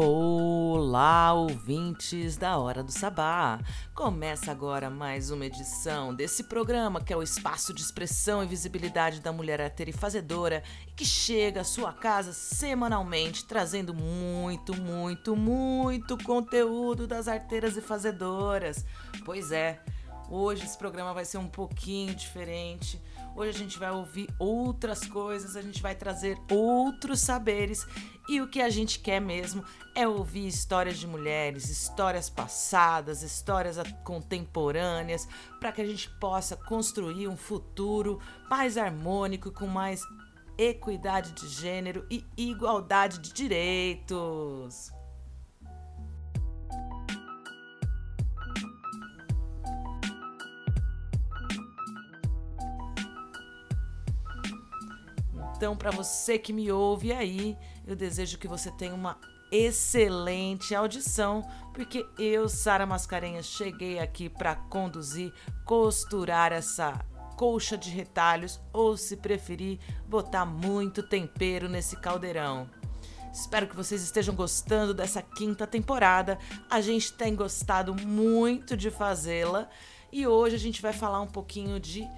Olá, ouvintes da Hora do Sabá! Começa agora mais uma edição desse programa que é o espaço de expressão e visibilidade da mulher arteira e fazedora e que chega à sua casa semanalmente trazendo muito, muito, muito conteúdo das arteiras e fazedoras. Pois é, hoje esse programa vai ser um pouquinho diferente. Hoje a gente vai ouvir outras coisas, a gente vai trazer outros saberes e o que a gente quer mesmo é ouvir histórias de mulheres, histórias passadas, histórias contemporâneas, para que a gente possa construir um futuro mais harmônico, com mais equidade de gênero e igualdade de direitos. Então, para você que me ouve aí, eu desejo que você tenha uma excelente audição, porque eu, Sara Mascarenhas, cheguei aqui para conduzir, costurar essa colcha de retalhos ou, se preferir, botar muito tempero nesse caldeirão. Espero que vocês estejam gostando dessa quinta temporada. A gente tem gostado muito de fazê-la e hoje a gente vai falar um pouquinho de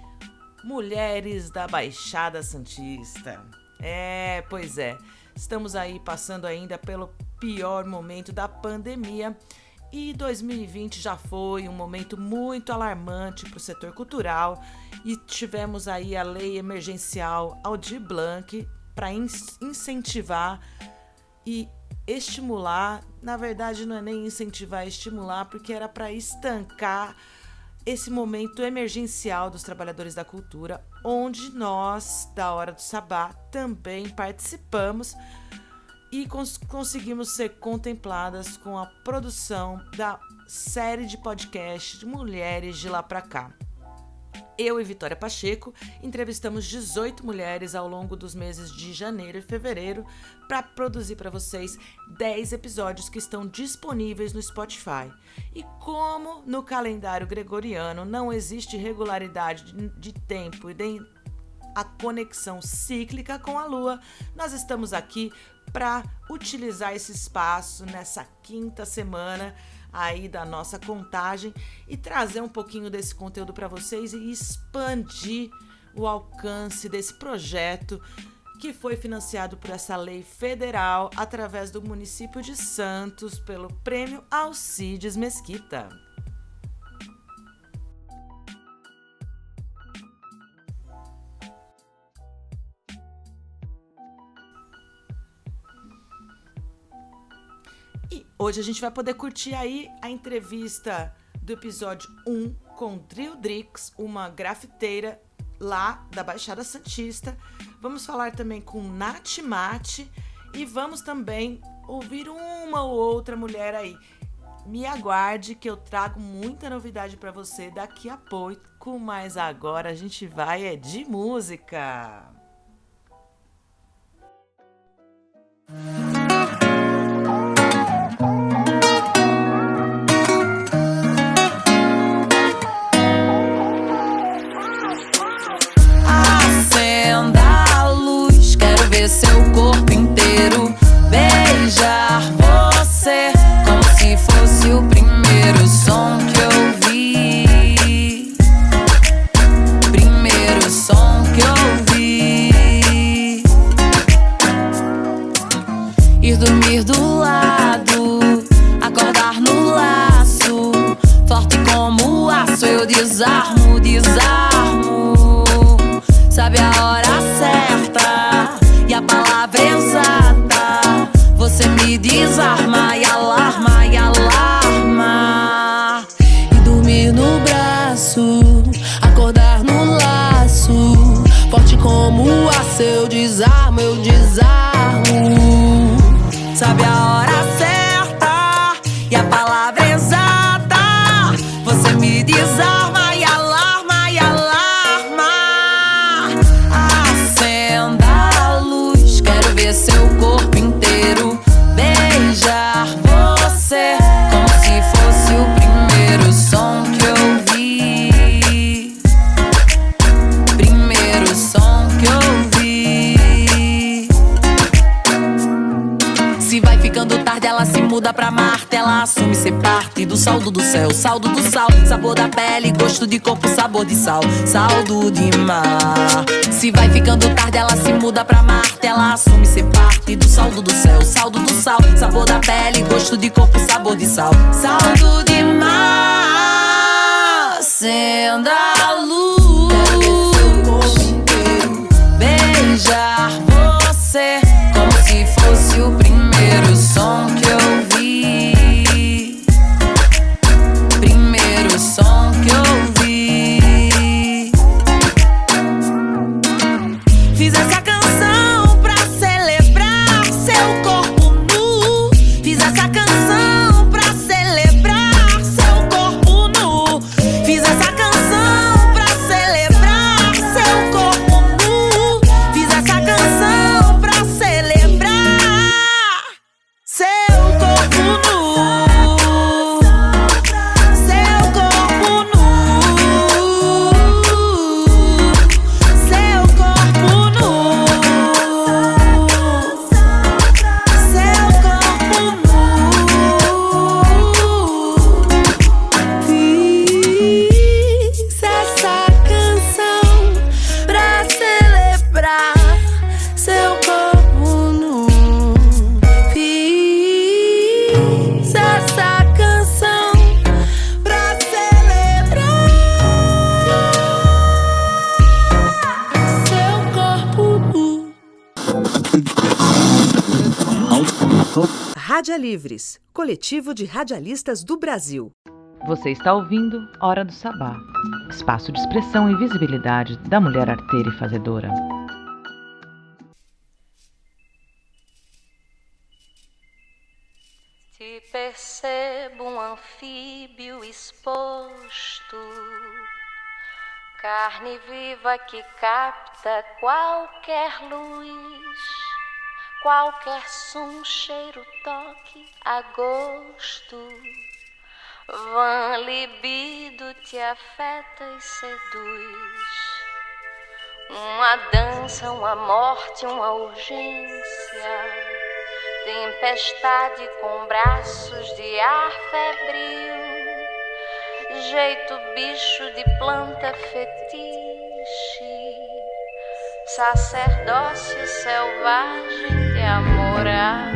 Mulheres da Baixada Santista. É, pois é. Estamos aí passando ainda pelo pior momento da pandemia e 2020 já foi um momento muito alarmante para o setor cultural e tivemos aí a lei emergencial Aldir Blanc para incentivar e estimular, na verdade não é nem incentivar, é estimular, porque era para estancar esse momento emergencial dos trabalhadores da cultura, onde nós, da Hora do Sabá, também participamos e cons conseguimos ser contempladas com a produção da série de podcast de Mulheres de Lá Pra Cá. Eu e Vitória Pacheco entrevistamos 18 mulheres ao longo dos meses de janeiro e fevereiro para produzir para vocês 10 episódios que estão disponíveis no Spotify. E como no calendário gregoriano não existe regularidade de tempo e de a conexão cíclica com a Lua, nós estamos aqui para utilizar esse espaço nessa quinta semana aí da nossa contagem e trazer um pouquinho desse conteúdo para vocês e expandir o alcance desse projeto que foi financiado por essa lei federal através do município de Santos pelo Prêmio Alcides Mesquita. Hoje a gente vai poder curtir aí a entrevista do episódio 1 com Drill Drix, uma grafiteira lá da Baixada Santista. Vamos falar também com Nath Mate e vamos também ouvir uma ou outra mulher aí. Me aguarde que eu trago muita novidade para você daqui a pouco, mas agora a gente vai é de música. Ficando saldo do céu, saldo do sal, sabor da pele, gosto de corpo, sabor de sal, saldo de mar. Se vai ficando tarde, ela se muda pra Marte, ela assume ser parte do saldo do céu, saldo do sal, sabor da pele, gosto de corpo, sabor de sal, saldo de mar. Sendo a luz. Beijar você como se fosse o primeiro som Rádia Livres, coletivo de radialistas do Brasil. Você está ouvindo Hora do Sabá, espaço de expressão e visibilidade da mulher arteira e fazedora. Te percebo um anfíbio exposto, carne viva que capta qualquer luz, qualquer som, cheiro, toque, a gosto. Vã libido te afeta e seduz. Uma dança, uma morte, uma urgência. Tempestade com braços de ar febril, jeito bicho de planta fetiche, sacerdócio selvagem de amor a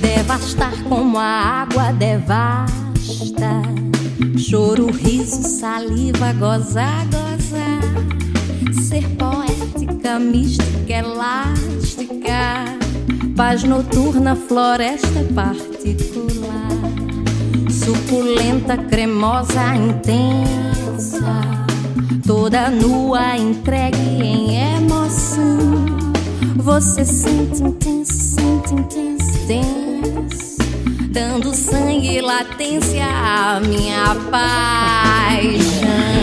Devastar como a água devasta. Choro, riso, saliva, gozar, gozar. Ser poética, mística, elástica. Paz noturna, floresta particular. Suculenta, cremosa, intensa. Toda nua, entregue em emoção. Você sente intenso, sente intenso, intenso. Dando sangue e latência à minha paixão.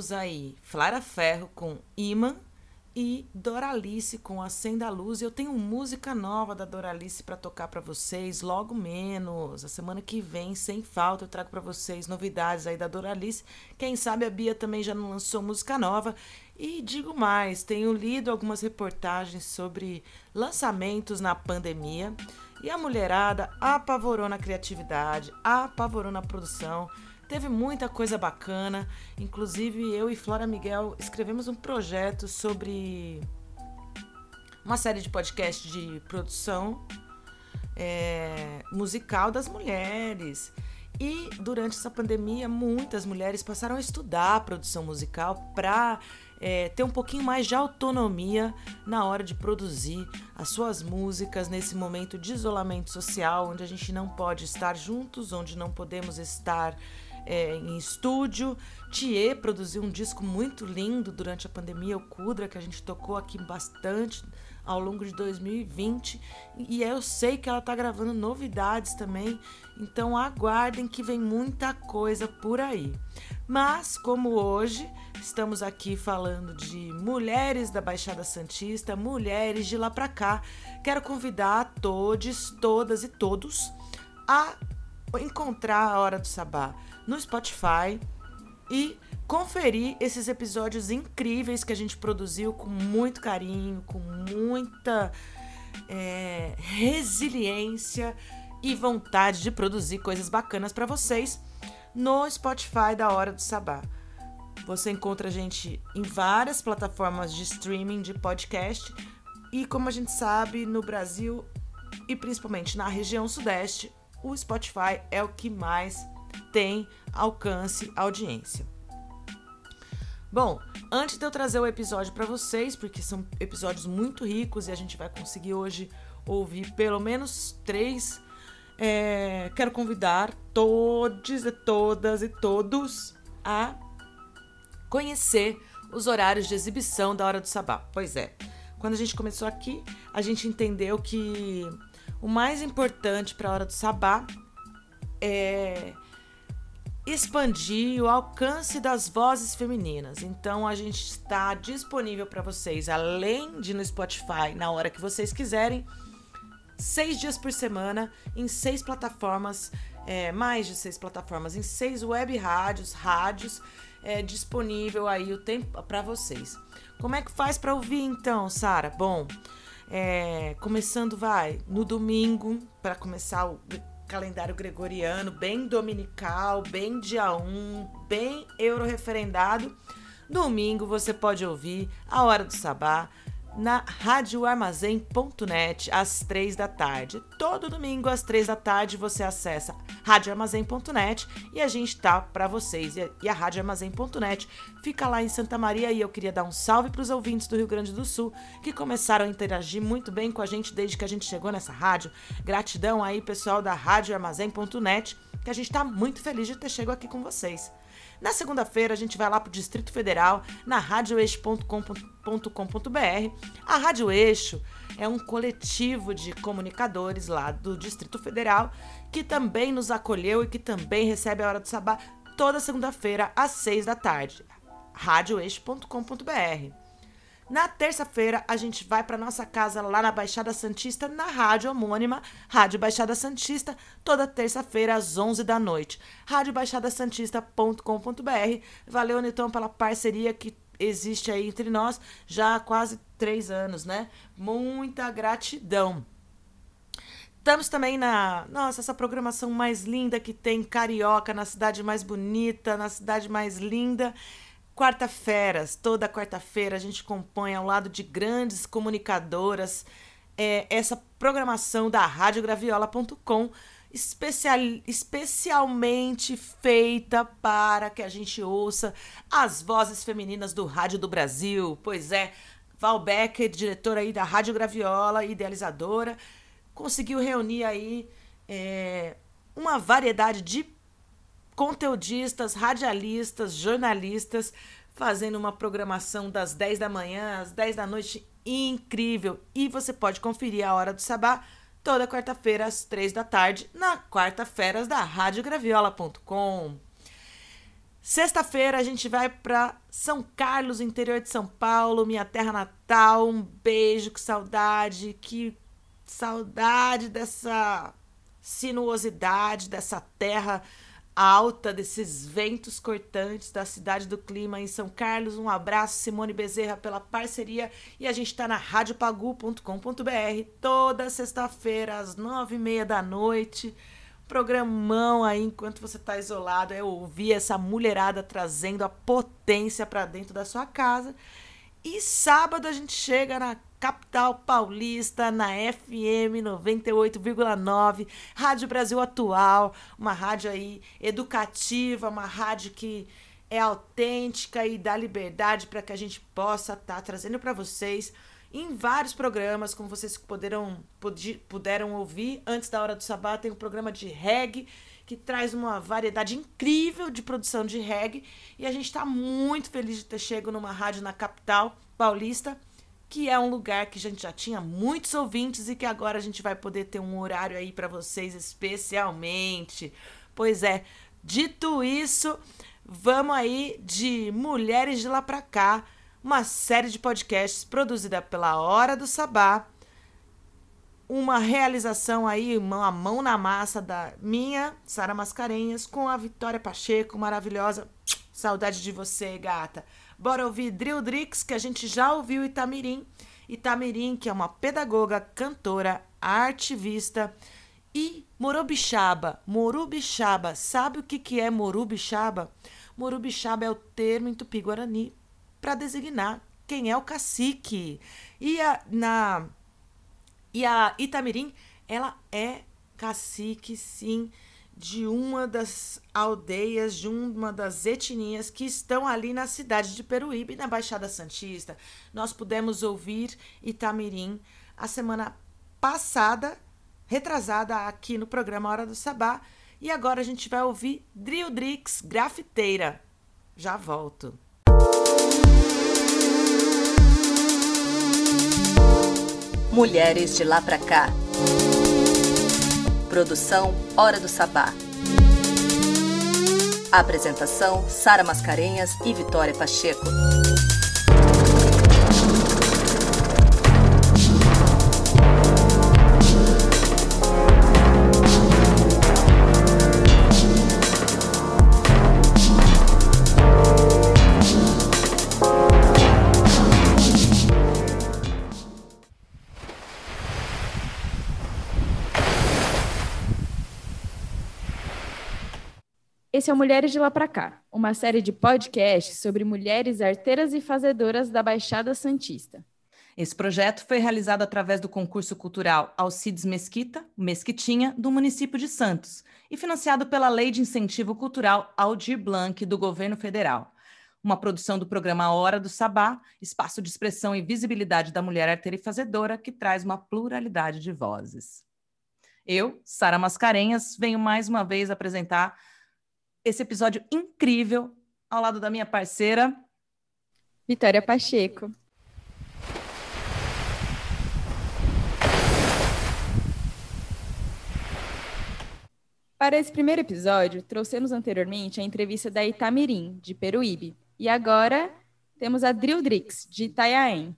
Ouvimos aí Flara Ferro com Iman e Doralice com Acenda a Luz. Eu tenho música nova da Doralice para tocar para vocês, logo menos. A semana que vem, sem falta, eu trago para vocês novidades aí da Doralice. Quem sabe a Bia também já não lançou música nova. E digo mais, tenho lido algumas reportagens sobre lançamentos na pandemia e a mulherada apavorou na criatividade, apavorou na produção. Teve muita coisa bacana. Inclusive, eu e Flora Miguel escrevemos um projeto sobre uma série de podcasts de produção é, musical das mulheres. E durante essa pandemia, muitas mulheres passaram a estudar a produção musical para é, ter um pouquinho mais de autonomia na hora de produzir as suas músicas nesse momento de isolamento social, onde a gente não pode estar juntos, onde não podemos estar é, em estúdio. Thier produziu um disco muito lindo durante a pandemia, o Kudra, que a gente tocou aqui bastante ao longo de 2020. E eu sei que ela tá gravando novidades também, então aguardem que vem muita coisa por aí. Mas, como hoje estamos aqui falando de mulheres da Baixada Santista, mulheres de lá pra cá, quero convidar todos, todas e todos a encontrar a Hora do Sabá no Spotify e conferir esses episódios incríveis que a gente produziu com muito carinho, com muita é, resiliência e vontade de produzir coisas bacanas para vocês no Spotify da Hora do Sabá. Você encontra a gente em várias plataformas de streaming de podcast e como a gente sabe, no Brasil e principalmente na região sudeste, o Spotify é o que mais tem alcance, audiência. Bom, antes de eu trazer o episódio para vocês, porque são episódios muito ricos e a gente vai conseguir hoje ouvir pelo menos três, é, quero convidar todos e todas e todos a conhecer os horários de exibição da Hora do Sabá. Pois é, quando a gente começou aqui, a gente entendeu que o mais importante para a Hora do Sabá é expandir o alcance das vozes femininas. Então a gente está disponível para vocês, além de no Spotify, na hora que vocês quiserem, seis dias por semana, em seis plataformas, é, mais de seis plataformas, em seis web rádios, rádios, é, disponível aí o tempo para vocês. Como é que faz para ouvir então, Sara? Bom, é, começando vai no domingo para começar o calendário gregoriano, bem dominical, bem dia 1, bem euro-referendado. Domingo você pode ouvir a Hora do Sabá na radioarmazém.net às três da tarde. Todo domingo às três da tarde você acessa radioarmazém.net e a gente tá para vocês. E a radioarmazém.net fica lá em Santa Maria e eu queria dar um salve para os ouvintes do Rio Grande do Sul que começaram a interagir muito bem com a gente desde que a gente chegou nessa rádio. Gratidão aí, pessoal da radioarmazém.net, que a gente tá muito feliz de ter chegado aqui com vocês. Na segunda-feira, a gente vai lá para o Distrito Federal, na radioeixo.com.br. A Rádio Eixo é um coletivo de comunicadores lá do Distrito Federal que também nos acolheu e que também recebe a Hora do Sabá toda segunda-feira às seis da tarde. radioeixo.com.br. Na terça-feira, a gente vai para nossa casa lá na Baixada Santista, na rádio homônima, Rádio Baixada Santista, toda terça-feira às 11 da noite. radiobaixadasantista.com.br. Valeu, Nitão, pela parceria que existe aí entre nós já há quase três anos, né? Muita gratidão. Estamos também na. Nossa, essa programação mais linda que tem Carioca, na cidade mais bonita, na cidade mais linda. Quarta-feiras, toda quarta-feira a gente compõe ao lado de grandes comunicadoras é, essa programação da radiograviola.com, especial, especialmente feita para que a gente ouça as vozes femininas do rádio do Brasil. Pois é, Val Becker, diretora aí da Rádio Graviola, idealizadora, conseguiu reunir aí é, uma variedade de conteudistas, radialistas, jornalistas, fazendo uma programação das 10 da manhã às 10 da noite incrível. E você pode conferir a Hora do Sabá toda quarta-feira às 3 da tarde, na quarta-feiras da radiograviola.com. Sexta-feira a gente vai para São Carlos, interior de São Paulo, minha terra natal. Um beijo, que saudade, que saudade dessa sinuosidade, dessa terra alta, desses ventos cortantes da cidade do clima em São Carlos. Um abraço, Simone Bezerra, pela parceria. E a gente está na radiopagu.com.br toda sexta-feira, às nove e meia da noite programão aí enquanto você está isolado é ouvir essa mulherada trazendo a potência para dentro da sua casa. E sábado a gente chega na capital paulista, na FM 98,9, Rádio Brasil Atual, uma rádio aí educativa, uma rádio que é autêntica e dá liberdade para que a gente possa estar tá trazendo para vocês em vários programas, como vocês poderão, puderam ouvir. Antes da hora do sabá, tem um programa de reggae que traz uma variedade incrível de produção de reggae. E a gente está muito feliz de ter chegado numa rádio na capital paulista, que é um lugar que a gente já tinha muitos ouvintes e que agora a gente vai poder ter um horário aí para vocês especialmente. Pois é, dito isso, vamos aí de mulheres de lá para cá uma série de podcasts produzida pela Hora do Sabá, uma realização aí, uma mão na massa da minha, Sara Mascarenhas, com a Vitória Pacheco, maravilhosa. Saudade de você, gata. Bora ouvir Drill Drix, que a gente já ouviu Itamirim. Itamirim, que é uma pedagoga, cantora, artivista. E Morubixaba. Morubixaba. Sabe o que, que é Morubixaba? Morubixaba é o termo em tupi-guarani para designar quem é o cacique. E a, na, e a Itamirim, ela é cacique, sim, de uma das aldeias, de uma das etnias que estão ali na cidade de Peruíbe, na Baixada Santista. Nós pudemos ouvir Itamirim a semana passada, retrasada aqui no programa Hora do Sabá, e agora a gente vai ouvir Drildrix Grafiteira. Já volto. Mulheres de lá pra cá. Produção Hora do Sabá. Apresentação Sara Mascarenhas e Vitória Pacheco. Esse é o Mulheres de Lá Pra Cá, uma série de podcasts sobre mulheres arteiras e fazedoras da Baixada Santista. Esse projeto foi realizado através do concurso cultural Alcides Mesquita, Mesquitinha, do município de Santos, e financiado pela Lei de Incentivo Cultural Aldir Blanc, do governo federal. Uma produção do programa Hora do Sabá, espaço de expressão e visibilidade da mulher arteira e fazedora, que traz uma pluralidade de vozes. Eu, Sara Mascarenhas, venho mais uma vez apresentar esse episódio incrível ao lado da minha parceira Vitória Pacheco. Para esse primeiro episódio, trouxemos anteriormente a entrevista da Itamirim, de Peruíbe, e agora temos a Drildrix, de Itanhaém.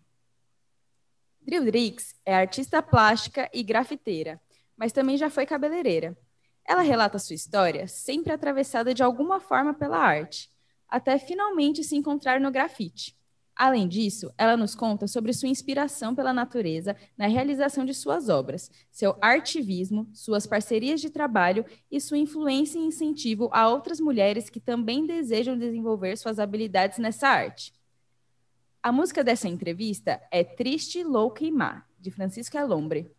Drildrix é artista plástica e grafiteira, mas também já foi cabeleireira. Ela relata sua história sempre atravessada de alguma forma pela arte, até finalmente se encontrar no grafite. Além disso, ela nos conta sobre sua inspiração pela natureza na realização de suas obras, seu artivismo, suas parcerias de trabalho e sua influência e incentivo a outras mulheres que também desejam desenvolver suas habilidades nessa arte. A música dessa entrevista é Triste, Louca e Má, de Francisco Alombre.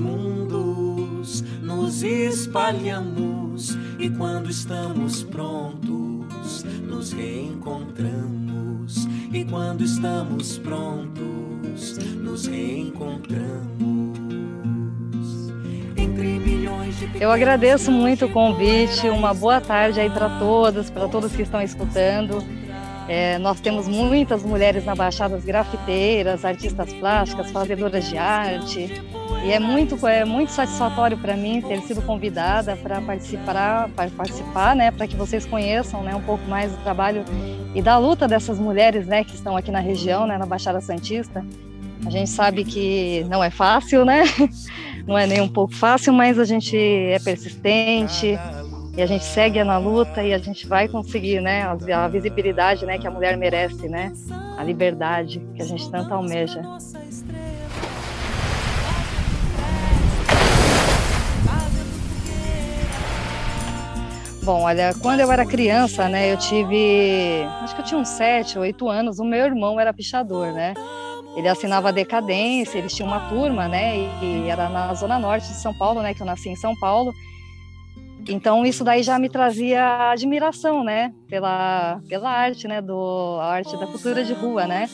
Mundos nos espalhamos e quando estamos prontos, nos reencontramos. E quando estamos prontos, nos reencontramos. Eu agradeço muito o convite, uma boa tarde aí para todas, para todos que estão escutando. É, nós temos muitas mulheres na Baixada, grafiteiras, artistas plásticas, fazedoras de arte. E é muito, é muito satisfatório para mim ter sido convidada para participar, para participar, né, para que vocês conheçam, né, um pouco mais do trabalho e da luta dessas mulheres, né, que estão aqui na região, né, na Baixada Santista. A gente sabe que não é fácil, né? Não é nem um pouco fácil, mas a gente é persistente e a gente segue na luta e a gente vai conseguir, né? A visibilidade, né, que a mulher merece, né? A liberdade que a gente tanto almeja. Bom, olha, quando eu era criança, né, eu tive, acho que eu tinha uns sete, oito anos, o meu irmão era pichador, né? Ele assinava Decadência, eles tinham uma turma, né? E, era na zona norte de São Paulo, né? Que eu nasci em São Paulo. Então isso daí já me trazia admiração, né? Pela pela arte, né? Do a arte da cultura de rua, né?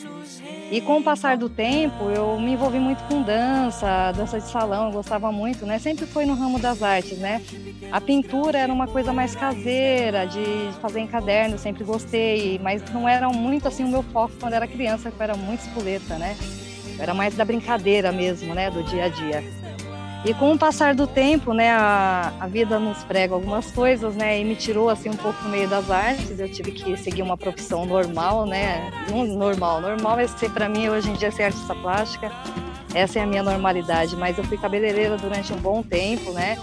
E com o passar do tempo, eu me envolvi muito com dança, dança de salão, eu gostava muito, né? Sempre foi no ramo das artes, né? A pintura era uma coisa mais caseira, de fazer em caderno, sempre gostei, mas não era muito assim o meu foco quando era criança, que eu era muito espoleta, né? Era mais da brincadeira mesmo, né? Do dia a dia. E com o passar do tempo, né, a, a vida nos prega algumas coisas, né, e me tirou assim um pouco no meio das artes. Eu tive que seguir uma profissão normal, né, normal. Normal é ser para mim hoje em dia ser artista plástica. Essa é a minha normalidade. Mas eu fui cabeleireira durante um bom tempo, né.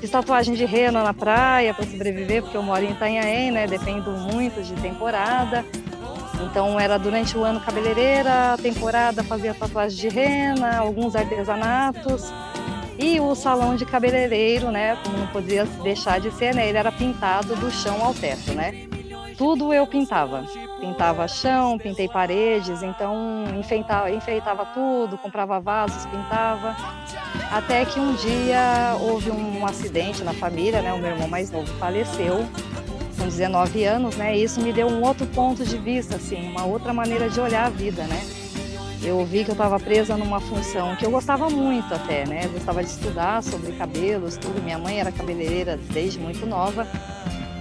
Fiz tatuagem de rena na praia para sobreviver, porque eu moro em Itanhaém, né, dependo muito de temporada. Então era durante o ano cabeleireira, temporada fazia tatuagem de rena, alguns artesanatos. E o salão de cabeleireiro, né, como não podia deixar de ser, né, ele era pintado do chão ao teto, né? Tudo eu pintava. Pintava chão, pintei paredes, então enfeitava, enfeitava tudo, comprava vasos, pintava. Até que um dia houve um acidente na família, né? O meu irmão mais novo faleceu com 19 anos, né? E isso me deu um outro ponto de vista, assim, uma outra maneira de olhar a vida, né? Eu vi que eu estava presa numa função que eu gostava muito até, né? Eu gostava de estudar sobre cabelos, tudo. Minha mãe era cabeleireira desde muito nova,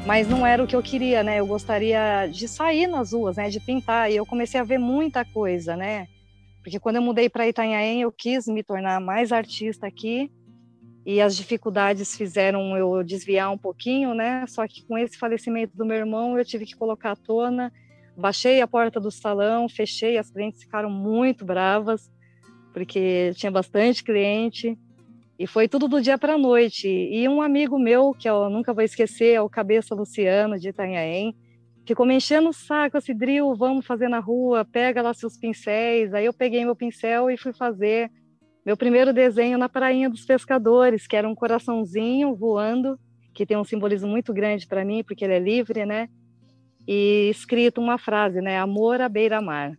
mas não era o que eu queria, né? Eu gostaria de sair nas ruas, né? De pintar. E eu comecei a ver muita coisa, né? Porque quando eu mudei para Itanhaém, eu quis me tornar mais artista aqui. E as dificuldades fizeram eu desviar um pouquinho, né? Só que com esse falecimento do meu irmão, eu tive que colocar à tona baixei a porta do salão, fechei, as clientes ficaram muito bravas, porque tinha bastante cliente, e foi tudo do dia para a noite. E um amigo meu, que eu nunca vou esquecer, é o Cabeça Luciano, de Itanhaém, ficou me enchendo o saco, assim, Dril, vamos fazer na rua, pega lá seus pincéis. Aí eu peguei meu pincel e fui fazer meu primeiro desenho na Prainha dos Pescadores, que era um coraçãozinho voando, que tem um simbolismo muito grande para mim, porque ele é livre, né? E escrito uma frase, né? Amor à beira-mar.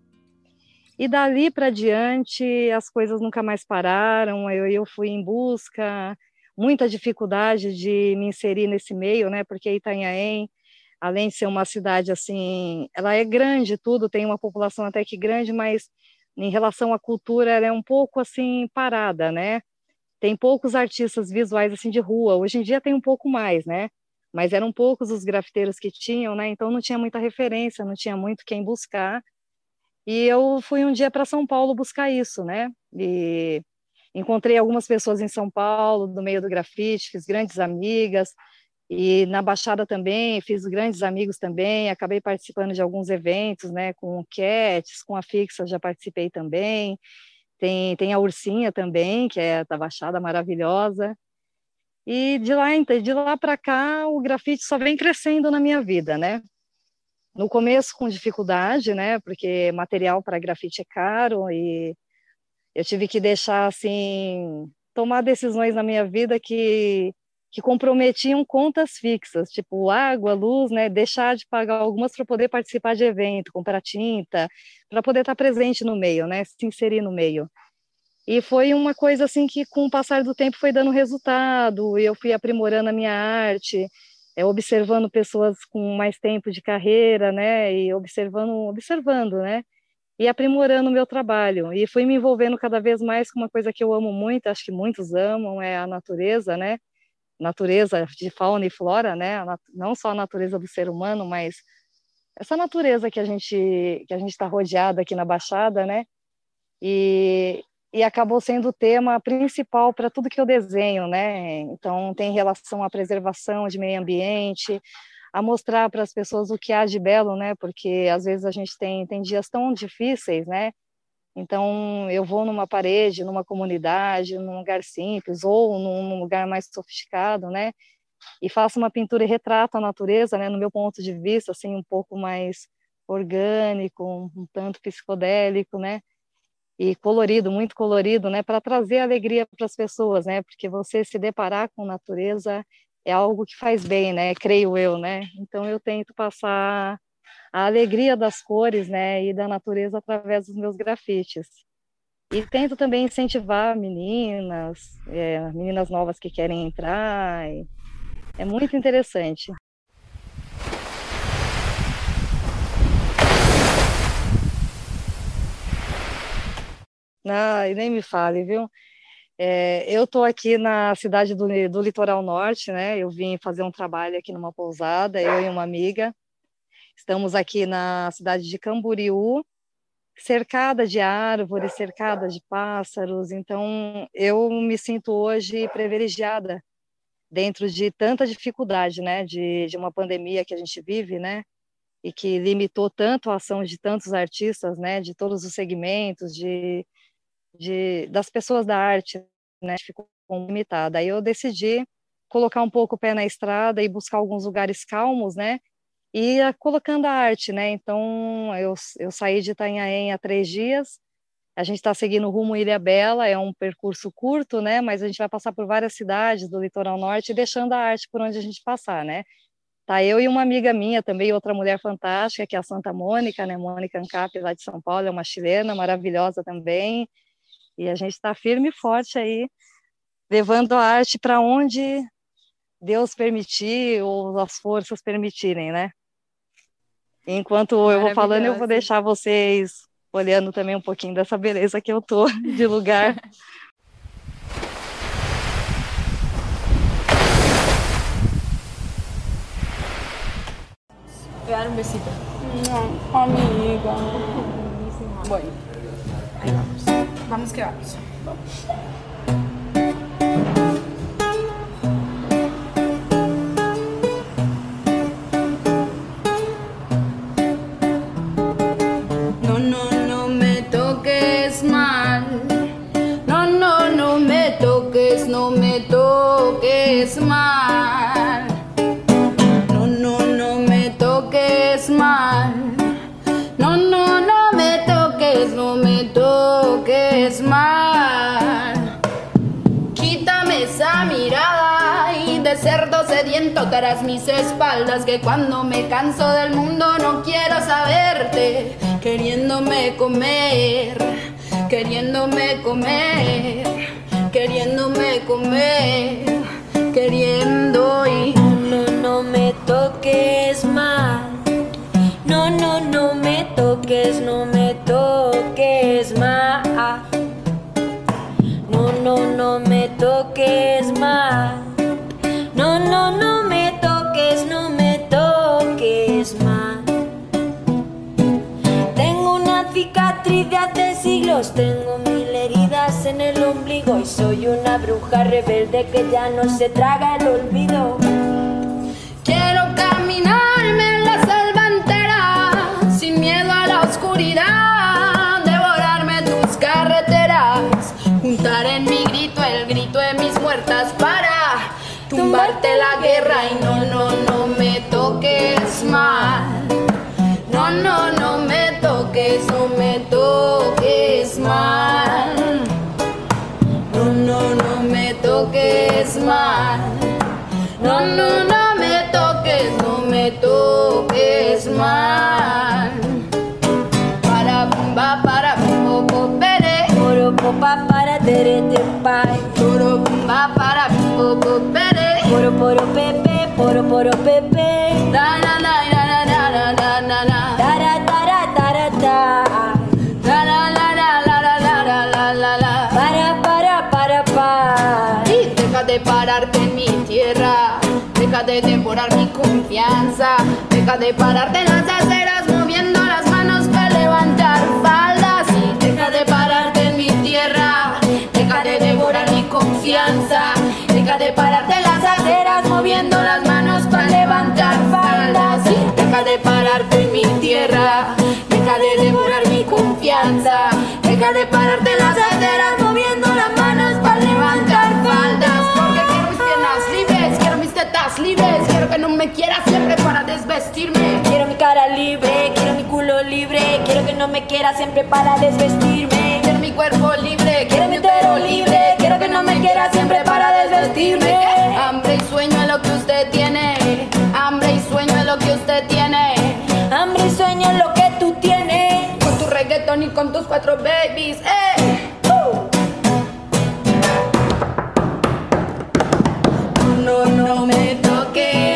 E dali para diante as coisas nunca mais pararam. Eu, eu fui em busca, muita dificuldade de me inserir nesse meio, né? Porque Itanhaém, além de ser uma cidade assim, ela é grande, tudo tem uma população até que grande, mas em relação à cultura ela é um pouco assim parada, né? Tem poucos artistas visuais assim de rua. Hoje em dia tem um pouco mais, né? Mas eram poucos os grafiteiros que tinham, né? Então não tinha muita referência, não tinha muito quem buscar. E eu fui um dia para São Paulo buscar isso, né? E encontrei algumas pessoas em São Paulo, no meio do grafite, fiz grandes amigas. E na Baixada também, fiz grandes amigos também, acabei participando de alguns eventos, né, com o Cats, com a Fixa já participei também. Tem, tem a Ursinha também, que é da Baixada maravilhosa. E de lá, de lá para cá, o grafite só vem crescendo na minha vida, né? No começo com dificuldade, né? Porque material para grafite é caro e eu tive que deixar assim tomar decisões na minha vida que que comprometiam contas fixas, tipo água, luz, né, deixar de pagar algumas para poder participar de evento, comprar tinta, para poder estar presente no meio, né, se inserir no meio. E foi uma coisa assim que com o passar do tempo foi dando resultado, eu fui aprimorando a minha arte, é, observando pessoas com mais tempo de carreira, né, e observando, observando, né, e aprimorando o meu trabalho. E fui me envolvendo cada vez mais com uma coisa que eu amo muito, acho que muitos amam, é a natureza, né, natureza de fauna e flora, né? Não só a natureza do ser humano, mas essa natureza que a gente que a gente está rodeado aqui na Baixada, né? E, e acabou sendo o tema principal para tudo que eu desenho, né? Então tem relação à preservação de meio ambiente, a mostrar para as pessoas o que há de belo, né? Porque às vezes a gente tem tem dias tão difíceis, né? Então, eu vou numa parede, numa comunidade, num lugar simples ou num lugar mais sofisticado, né? E faço uma pintura e retrato a natureza, né? No meu ponto de vista, assim, um pouco mais orgânico, um tanto psicodélico, né? E colorido, muito colorido, né? Para trazer alegria para as pessoas, né? Porque você se deparar com natureza é algo que faz bem, né? Creio eu, né? Então, eu tento passar a alegria das cores, né, e da natureza através dos meus grafites. E tento também incentivar meninas, é, meninas novas que querem entrar. É muito interessante. Não, e nem me fale, viu? É, eu estou aqui na cidade do, do Litoral Norte, né? Eu vim fazer um trabalho aqui numa pousada, eu e uma amiga. Estamos aqui na cidade de Camboriú, cercada de árvores, cercada de pássaros. Então, eu me sinto hoje privilegiada dentro de tanta dificuldade, né, de, de uma pandemia que a gente vive, né, e que limitou tanto a ação de tantos artistas, né, de todos os segmentos, de, de das pessoas da arte, né, ficou limitada. Aí eu decidi colocar um pouco o pé na estrada e buscar alguns lugares calmos, né, e colocando a arte, né? Então, eu, eu saí de Itanhaém há três dias, a gente está seguindo rumo Ilha Bela, é um percurso curto, né? Mas a gente vai passar por várias cidades do litoral norte, deixando a arte por onde a gente passar, né? Tá eu e uma amiga minha também, outra mulher fantástica, que é a Santa Mônica, né? Mônica Ancap, lá de São Paulo, é uma chilena maravilhosa também. E a gente está firme e forte aí, levando a arte para onde Deus permitir ou as forças permitirem, né? Enquanto eu vou falando, eu vou deixar vocês olhando também um pouquinho dessa beleza que eu tô de lugar. Dar un besito. No, amiga. Bueno, ahí vamos. Vamos que vamos. Tras mis espaldas que cuando me canso del mundo no quiero saberte, queriéndome comer, queriéndome comer, queriéndome comer, queriendo y no, no me toques mal. No, no, no me toques, no me toques mal. No, no, no me toques mal. No, no, no tengo mil heridas en el ombligo y soy una bruja rebelde que ya no se traga el olvido. Quiero caminarme en la selva entera, sin miedo a la oscuridad, devorarme tus carreteras, juntar en mi grito el grito de mis muertas para tumbarte la guerra y no, no, no me toques mal. No, no, no mal. No, no, no me toques mal. No, no, no me toques, no me toques mal. Para bumba, para popo, pere. Poro popa para tere te pai. Poro bumba, para popo, pere. Poro poro pepe, poro poro pepe. Da na na Deja de pararte en las aceras moviendo las manos para levantar faldas. Y deja de pararte en mi tierra. Deja de devorar mi confianza. Deja de pararte en las aceras moviendo las manos para levantar faldas. Y deja de pararte en mi tierra. Deja de devorar mi confianza. Deja de pararte en las aceras moviendo las manos para levantar faldas. Porque quiero mis piernas libres, quiero mis tetas libres. Quiero que no me quieras desvestirme. Quiero mi cara libre, quiero mi culo libre. Quiero que no me quiera siempre para desvestirme. Quiero mi cuerpo libre, Quiero mi utero libre. Quiero que no me quiera siempre para desvestirme. Hambre y sueño es lo que usted tiene. Hambre y sueño es lo que usted tiene. Hambre y sueño es lo que tú tienes. Con tu reggaetón y con tus cuatro babies. ¡Eh! Uh. No, no me toques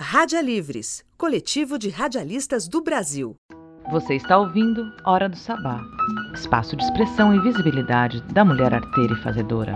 Rádia Livres, coletivo de radialistas do Brasil. Você está ouvindo Hora do Sabá, espaço de expressão e visibilidade da mulher arteira e fazedora.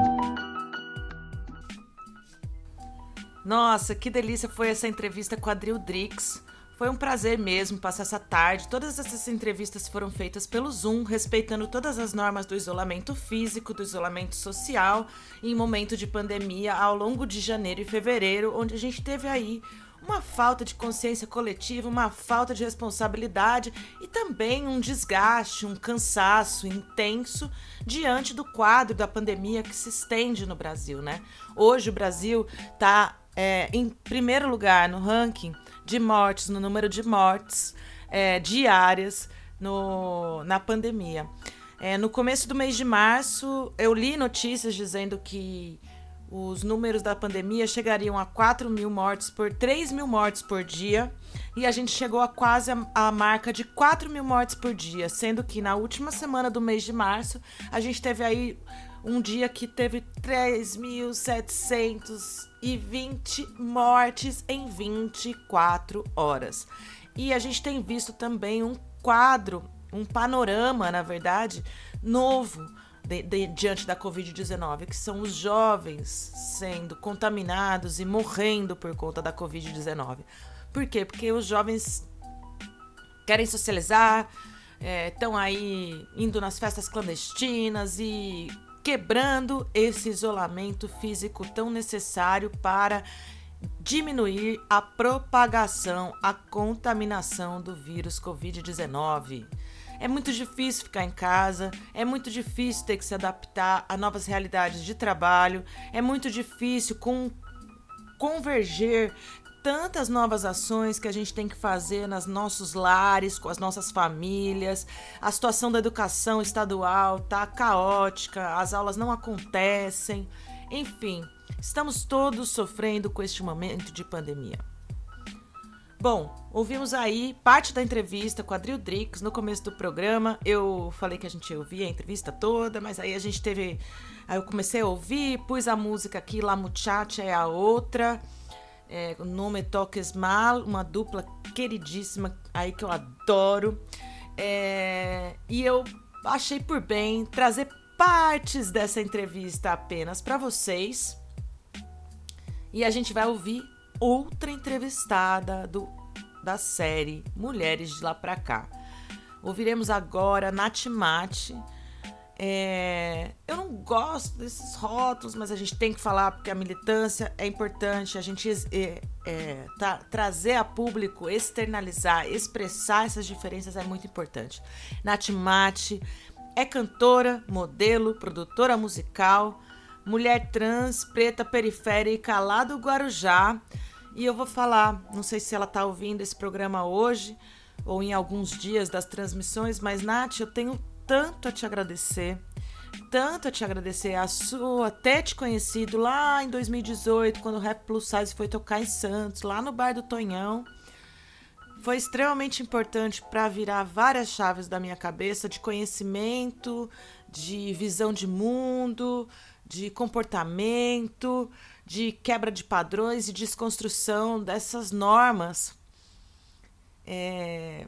Nossa, que delícia foi essa entrevista com a Dril Drix. Foi um prazer mesmo passar essa tarde. Todas essas entrevistas foram feitas pelo Zoom, respeitando todas as normas do isolamento físico, do isolamento social, em momento de pandemia, ao longo de janeiro e fevereiro, onde a gente teve aí uma falta de consciência coletiva, uma falta de responsabilidade e também um desgaste, um cansaço intenso diante do quadro da pandemia que se estende no Brasil, né? Hoje o Brasil está é, em primeiro lugar no ranking de mortes, no número de mortes é, diárias no, na pandemia. É, no começo do mês de março, eu li notícias dizendo que os números da pandemia chegariam a 4 mil mortes por 3 mil mortes por dia. E a gente chegou a quase a, a marca de 4 mil mortes por dia, sendo que na última semana do mês de março a gente teve aí um dia que teve 3.720 mortes em 24 horas. E a gente tem visto também um quadro, um panorama, na verdade, novo de, de, diante da Covid-19, que são os jovens sendo contaminados e morrendo por conta da Covid-19. Por quê? Porque os jovens querem socializar, estão é, aí indo nas festas clandestinas e quebrando esse isolamento físico tão necessário para diminuir a propagação, a contaminação do vírus Covid-19. É muito difícil ficar em casa, é muito difícil ter que se adaptar a novas realidades de trabalho, é muito difícil com, converger tantas novas ações que a gente tem que fazer nos nossos lares, com as nossas famílias. A situação da educação estadual tá caótica, as aulas não acontecem. Enfim, estamos todos sofrendo com este momento de pandemia. Bom, ouvimos aí parte da entrevista com a Dril Drix no começo do programa. Eu falei que a gente ia ouvir a entrevista toda, mas aí a gente teve. Aí eu comecei a ouvir, pus a música aqui, La Muchacha é a outra. É, o nome é Toques Mal, uma dupla queridíssima aí que eu adoro. É, e eu achei por bem trazer partes dessa entrevista apenas para vocês. E a gente vai ouvir outra entrevistada do, da série Mulheres de Lá Pra Cá. Ouviremos agora Natimate. É, eu não gosto desses rótulos, mas a gente tem que falar porque a militância é importante. A gente é, é, tá, trazer a público, externalizar, expressar essas diferenças é muito importante. Natimate é cantora, modelo, produtora musical, mulher trans, preta periférica lá do Guarujá. E eu vou falar, não sei se ela está ouvindo esse programa hoje ou em alguns dias das transmissões, mas Nath, eu tenho tanto a te agradecer, tanto a te agradecer. A sua até te conhecido lá em 2018, quando o Rap Plus Size foi tocar em Santos, lá no bar do Tonhão. Foi extremamente importante para virar várias chaves da minha cabeça de conhecimento, de visão de mundo, de comportamento, de quebra de padrões e desconstrução dessas normas é,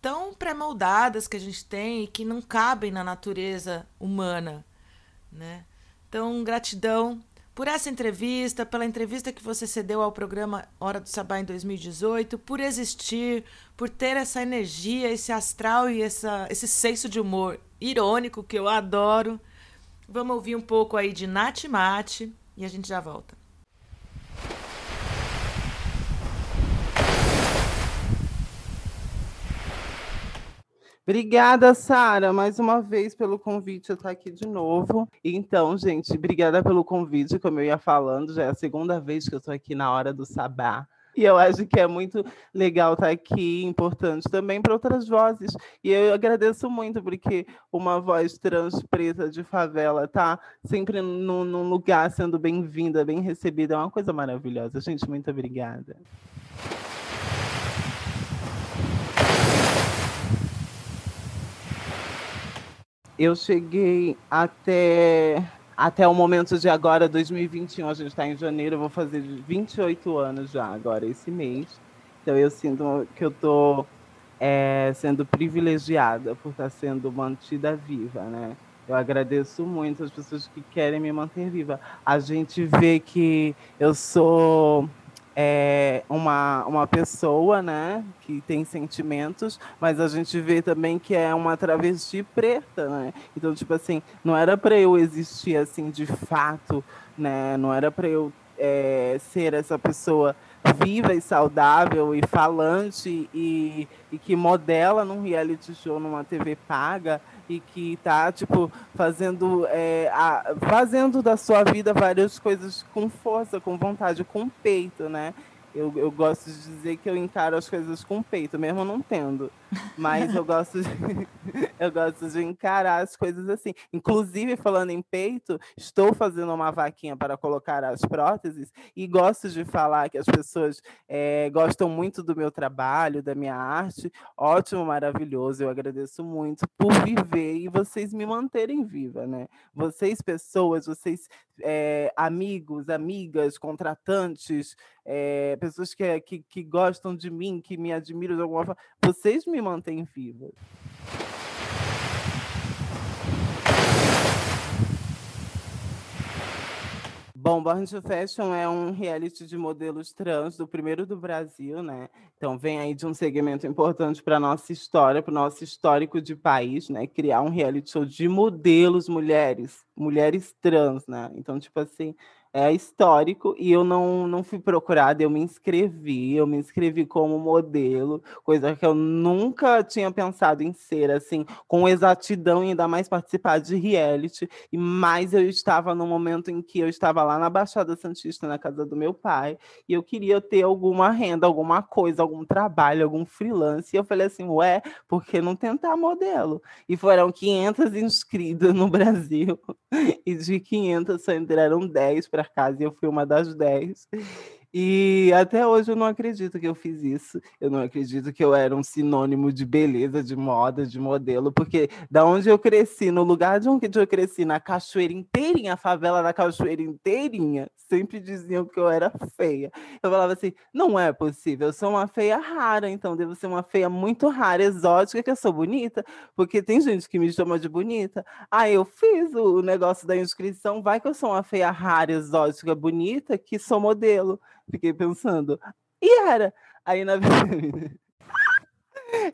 tão pré-moldadas que a gente tem e que não cabem na natureza humana. Né? Então, gratidão por essa entrevista, pela entrevista que você cedeu ao programa Hora do Sabá em 2018, por existir, por ter essa energia, esse astral e essa, esse senso de humor irônico que eu adoro. Vamos ouvir um pouco aí de Nath Mate e a gente já volta. Obrigada, Sara, mais uma vez pelo convite. Eu estou aqui de novo. Então, gente, obrigada pelo convite. Como eu ia falando, já é a segunda vez que eu estou aqui na hora do sabá. E eu acho que é muito legal estar aqui, importante também para outras vozes. E eu agradeço muito, porque uma voz trans preta de favela tá sempre num, num lugar sendo bem-vinda, bem recebida. É uma coisa maravilhosa. Gente, muito obrigada. Eu cheguei até até o momento de agora, 2021, a gente está em janeiro, eu vou fazer 28 anos já agora, esse mês. Então eu sinto que eu estou é, sendo privilegiada por estar sendo mantida viva, né? Eu agradeço muito as pessoas que querem me manter viva. A gente vê que eu sou é uma, uma pessoa, né, que tem sentimentos, mas a gente vê também que é uma travesti preta, né? Então, tipo assim, não era para eu existir assim de fato, né? Não era para eu é, ser essa pessoa viva e saudável e falante e, e que modela num reality show numa TV paga e que tá tipo fazendo é, a, fazendo da sua vida várias coisas com força, com vontade, com peito, né? Eu, eu gosto de dizer que eu encaro as coisas com peito, mesmo não tendo. Mas eu gosto de, eu gosto de encarar as coisas assim. Inclusive, falando em peito, estou fazendo uma vaquinha para colocar as próteses e gosto de falar que as pessoas é, gostam muito do meu trabalho, da minha arte. Ótimo, maravilhoso. Eu agradeço muito por viver e vocês me manterem viva, né? Vocês, pessoas, vocês, é, amigos, amigas, contratantes, é, pessoas que, que, que gostam de mim, que me admiram de alguma forma, vocês me mantêm viva. Bom, Born to Fashion é um reality de modelos trans do primeiro do Brasil, né? Então vem aí de um segmento importante para a nossa história, para o nosso histórico de país, né? Criar um reality show de modelos mulheres, mulheres trans, né? Então, tipo assim, é histórico e eu não, não fui procurada, eu me inscrevi, eu me inscrevi como modelo, coisa que eu nunca tinha pensado em ser, assim, com exatidão e ainda mais participar de reality, e mais eu estava no momento em que eu estava lá na Baixada Santista, na casa do meu pai, e eu queria ter alguma renda, alguma coisa, algum trabalho, algum freelance, e eu falei assim, ué, por que não tentar modelo? E foram 500 inscritas no Brasil, e de 500 só entraram 10 para casa e eu fui uma das 10. E até hoje eu não acredito que eu fiz isso. Eu não acredito que eu era um sinônimo de beleza, de moda, de modelo, porque da onde eu cresci, no lugar de onde eu cresci, na cachoeira inteirinha, a favela da cachoeira inteirinha, sempre diziam que eu era feia. Eu falava assim: não é possível, eu sou uma feia rara, então devo ser uma feia muito rara, exótica, que eu sou bonita, porque tem gente que me chama de bonita. Aí eu fiz o negócio da inscrição, vai que eu sou uma feia rara, exótica, bonita, que sou modelo. Fiquei pensando. E era. Aí na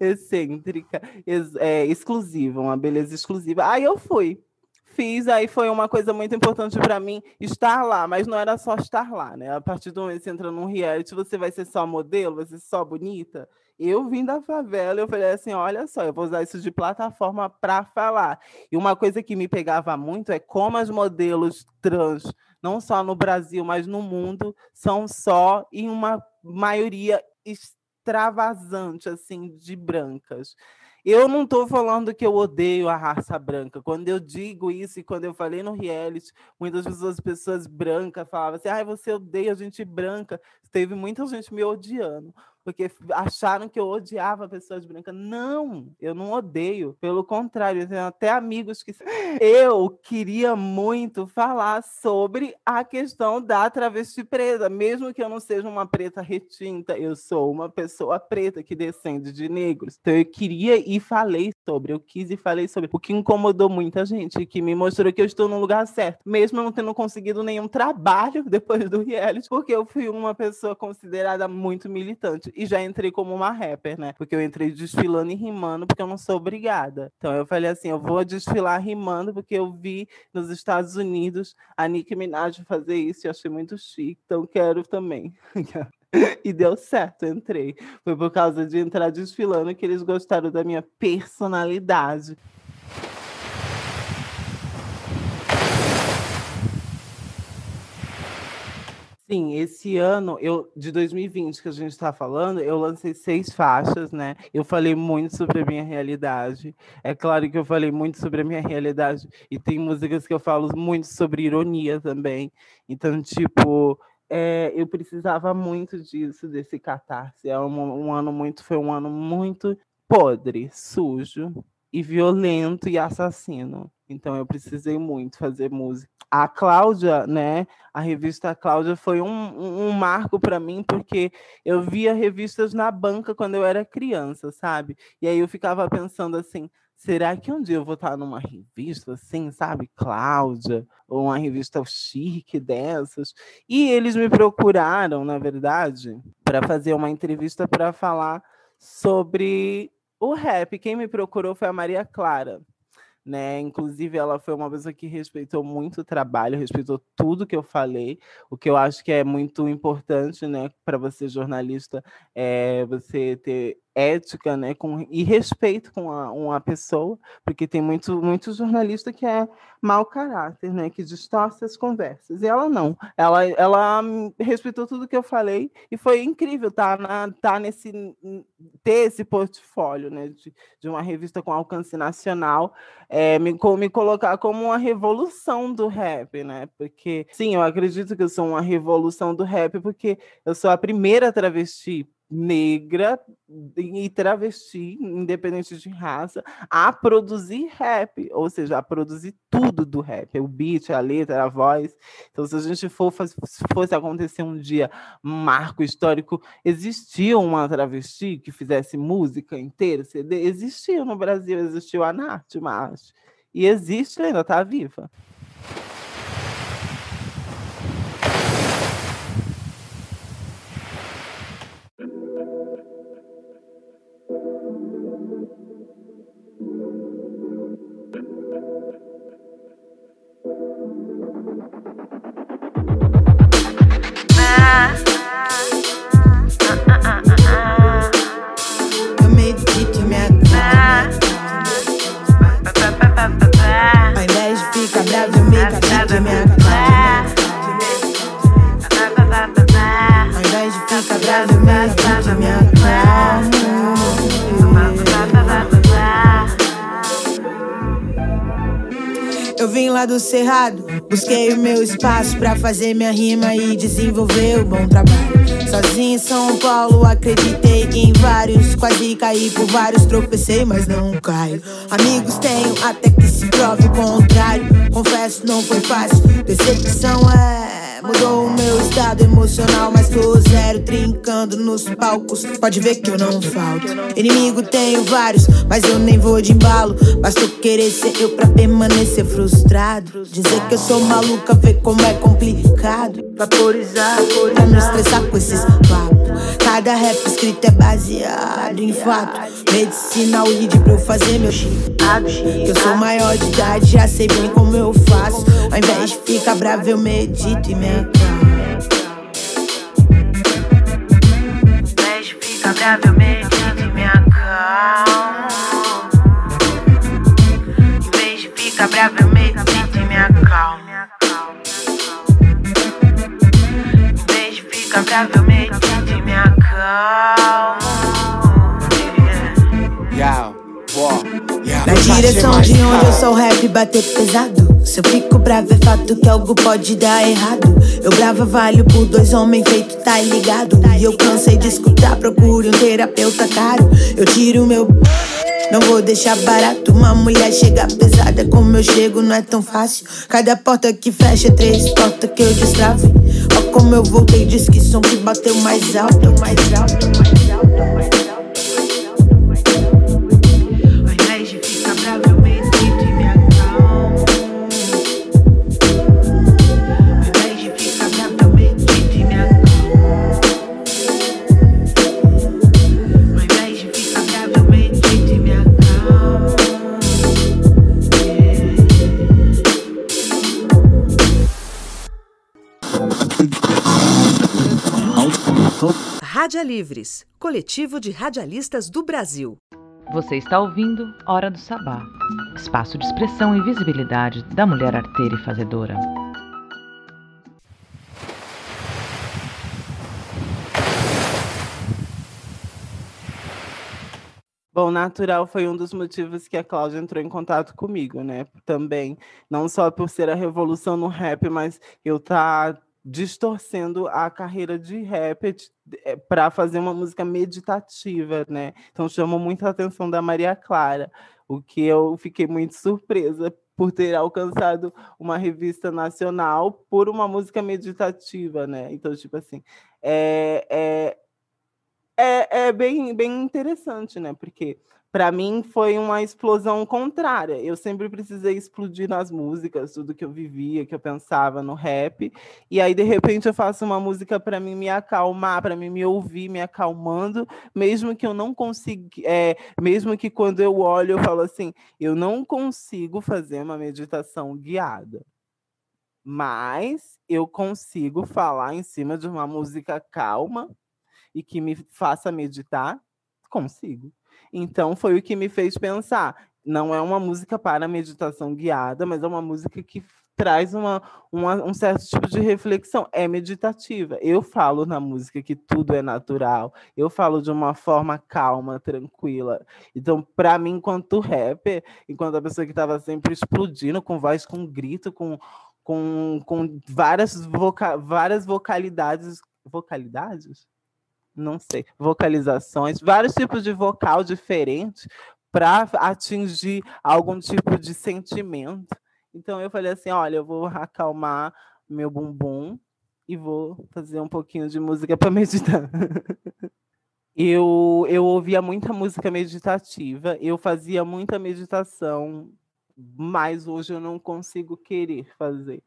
excêntrica, ex é, exclusiva, uma beleza exclusiva. Aí eu fui. Fiz, aí foi uma coisa muito importante para mim estar lá, mas não era só estar lá, né? A partir do momento que você entra num reality, você vai ser só modelo, vai ser só bonita. Eu vim da favela, eu falei assim: olha só, eu vou usar isso de plataforma para falar. E uma coisa que me pegava muito é como as modelos trans, não só no Brasil, mas no mundo, são só em uma maioria extravasante, assim, de brancas. Eu não estou falando que eu odeio a raça branca. Quando eu digo isso e quando eu falei no reality, muitas pessoas, pessoas brancas falavam assim: ah, você odeia gente branca. Teve muita gente me odiando porque acharam que eu odiava pessoas brancas. Não, eu não odeio. Pelo contrário, eu tenho até amigos que. Eu queria muito falar sobre a questão da travesti preta, mesmo que eu não seja uma preta retinta, eu sou uma pessoa preta que descende de negros. Então eu queria e falei sobre, eu quis e falei sobre, o que incomodou muita gente, que me mostrou que eu estou no lugar certo, mesmo não tendo conseguido nenhum trabalho depois do reality, porque eu fui uma pessoa considerada muito militante e já entrei como uma rapper, né? Porque eu entrei desfilando e rimando, porque eu não sou obrigada. Então eu falei assim: eu vou desfilar rimando, porque eu vi nos Estados Unidos a Nicki Minaj fazer isso e achei muito chique, então quero também. e deu certo, entrei. Foi por causa de entrar desfilando que eles gostaram da minha personalidade. Sim, esse ano, eu de 2020 que a gente está falando, eu lancei seis faixas, né? Eu falei muito sobre a minha realidade. É claro que eu falei muito sobre a minha realidade e tem músicas que eu falo muito sobre ironia também. Então, tipo, é, eu precisava muito disso, desse catarse. É um, um ano muito, foi um ano muito podre, sujo e violento e assassino. Então eu precisei muito fazer música. A Cláudia, né? A revista Cláudia foi um, um, um marco para mim, porque eu via revistas na banca quando eu era criança, sabe? E aí eu ficava pensando assim. Será que um dia eu vou estar numa revista assim, sabe, Cláudia, ou uma revista chique dessas? E eles me procuraram, na verdade, para fazer uma entrevista para falar sobre o rap. Quem me procurou foi a Maria Clara né? Inclusive, ela foi uma pessoa que respeitou muito o trabalho, respeitou tudo que eu falei, o que eu acho que é muito importante, né, para você jornalista, é você ter ética, né, com, e respeito com a, uma pessoa, porque tem muito, muito jornalista que é mau caráter, né, que distorce as conversas. E ela não. Ela, ela respeitou tudo que eu falei e foi incrível tá, na, tá nesse ter esse portfólio, né, de, de uma revista com alcance nacional, é, me, me colocar como uma revolução do rap, né? Porque sim, eu acredito que eu sou uma revolução do rap porque eu sou a primeira travesti negra e travesti, independente de raça, a produzir rap, ou seja, a produzir tudo do rap, o beat, a letra, a voz. Então, se a gente for, se fosse acontecer um dia um marco histórico, existia uma travesti que fizesse música inteira, CD? Existia no Brasil, existiu a Nath, mas e existe ainda, está viva. Eu vim lá do Cerrado, busquei o meu espaço pra fazer minha rima e desenvolver o bom trabalho. Sozinho em São Paulo, acreditei em vários. Quase caí por vários, tropecei, mas não caio. Amigos tenho até que se prove o contrário. Confesso, não foi fácil. Decepção é. Mudou o meu estado emocional, mas tô zero trincando nos palcos. Pode ver que eu não falto. Inimigo tenho vários, mas eu nem vou de embalo. Basta querer ser eu pra permanecer frustrado. Dizer que eu sou maluca, ver como é complicado. Vaporizar, pra não estressar com esses papos. Cada rap escrito é baseado em fato. Medicina, o lead pra eu fazer meu chiado. Eu sou maior de idade, já sei bem como eu faço. Ao invés de ficar bravo, eu medito e me ficar bravo, eu medito e me acalmo. Em vez de ficar bravo, eu medito e me acalmo. Em vez de ficar bravo, eu medito. Na direção de onde eu sou rap bater pesado. Se eu fico bravo é fato que algo pode dar errado. Eu brava valho por dois homens feito, tá ligado? E eu cansei de escutar, procure um terapeuta caro. Eu tiro meu. Não vou deixar barato uma mulher chegar pesada como eu chego, não é tão fácil. Cada porta que fecha, três portas que eu destravo. Como eu voltei, diz que som que bateu mais alto, mais alto, mais alto, mais alto. Rádia Livres, coletivo de radialistas do Brasil. Você está ouvindo Hora do Sabá, espaço de expressão e visibilidade da mulher arteira e fazedora. Bom, natural foi um dos motivos que a Cláudia entrou em contato comigo, né? Também, não só por ser a revolução no rap, mas eu tá distorcendo a carreira de rap para fazer uma música meditativa, né? Então chamou muita atenção da Maria Clara, o que eu fiquei muito surpresa por ter alcançado uma revista nacional por uma música meditativa, né? Então, tipo assim, é, é, é, é bem, bem interessante, né? Porque para mim foi uma explosão contrária. Eu sempre precisei explodir nas músicas, tudo que eu vivia, que eu pensava no rap. E aí, de repente, eu faço uma música para mim me acalmar, para mim me ouvir, me acalmando, mesmo que eu não consiga, é, mesmo que quando eu olho, eu falo assim, eu não consigo fazer uma meditação guiada. Mas eu consigo falar em cima de uma música calma e que me faça meditar, consigo. Então foi o que me fez pensar. Não é uma música para meditação guiada, mas é uma música que traz uma, uma, um certo tipo de reflexão. É meditativa. Eu falo na música que tudo é natural. Eu falo de uma forma calma, tranquila. Então, para mim, enquanto rapper, enquanto a pessoa que estava sempre explodindo com voz, com grito, com, com, com várias, voca várias vocalidades. Vocalidades? Não sei, vocalizações, vários tipos de vocal diferentes para atingir algum tipo de sentimento. Então eu falei assim, olha, eu vou acalmar meu bumbum e vou fazer um pouquinho de música para meditar. eu, eu ouvia muita música meditativa, eu fazia muita meditação, mas hoje eu não consigo querer fazer.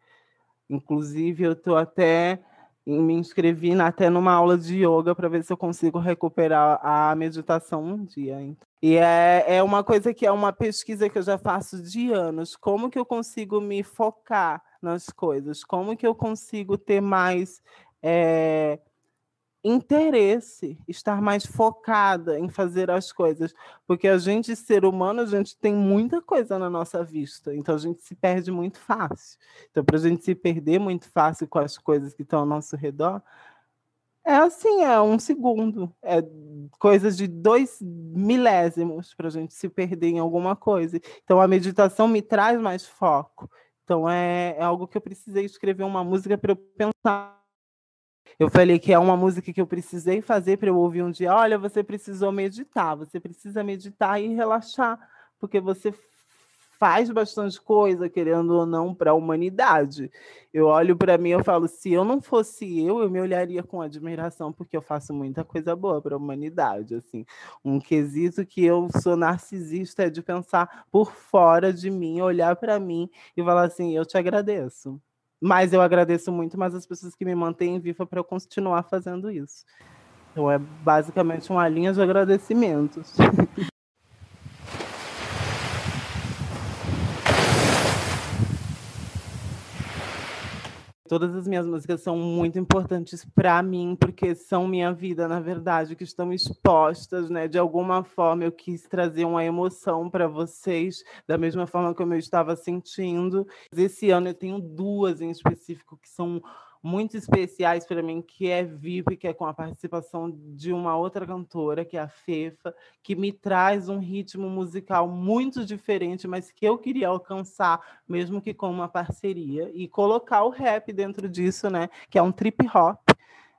Inclusive, eu estou até me inscrevi até numa aula de yoga para ver se eu consigo recuperar a meditação um dia. Então. E é, é uma coisa que é uma pesquisa que eu já faço de anos. Como que eu consigo me focar nas coisas? Como que eu consigo ter mais é, interesse, estar mais focada em fazer as coisas, porque a gente, ser humano, a gente tem muita coisa na nossa vista, então a gente se perde muito fácil. Então, para a gente se perder muito fácil com as coisas que estão ao nosso redor, é assim, é um segundo, é coisas de dois milésimos para a gente se perder em alguma coisa. Então, a meditação me traz mais foco. Então, é, é algo que eu precisei escrever uma música para eu pensar eu falei que é uma música que eu precisei fazer para eu ouvir um dia. Olha, você precisou meditar, você precisa meditar e relaxar, porque você faz bastante coisa, querendo ou não, para a humanidade. Eu olho para mim e falo, se eu não fosse eu, eu me olharia com admiração, porque eu faço muita coisa boa para a humanidade. Assim, um quesito que eu sou narcisista é de pensar por fora de mim, olhar para mim e falar assim, eu te agradeço. Mas eu agradeço muito mais as pessoas que me mantêm viva para eu continuar fazendo isso. Então é basicamente uma linha de agradecimentos. Todas as minhas músicas são muito importantes para mim, porque são minha vida, na verdade, que estão expostas, né? De alguma forma eu quis trazer uma emoção para vocês, da mesma forma como eu estava sentindo. Esse ano eu tenho duas em específico que são muito especiais para mim, que é VIP, que é com a participação de uma outra cantora, que é a Fefa, que me traz um ritmo musical muito diferente, mas que eu queria alcançar, mesmo que com uma parceria, e colocar o rap dentro disso, né? Que é um trip hop.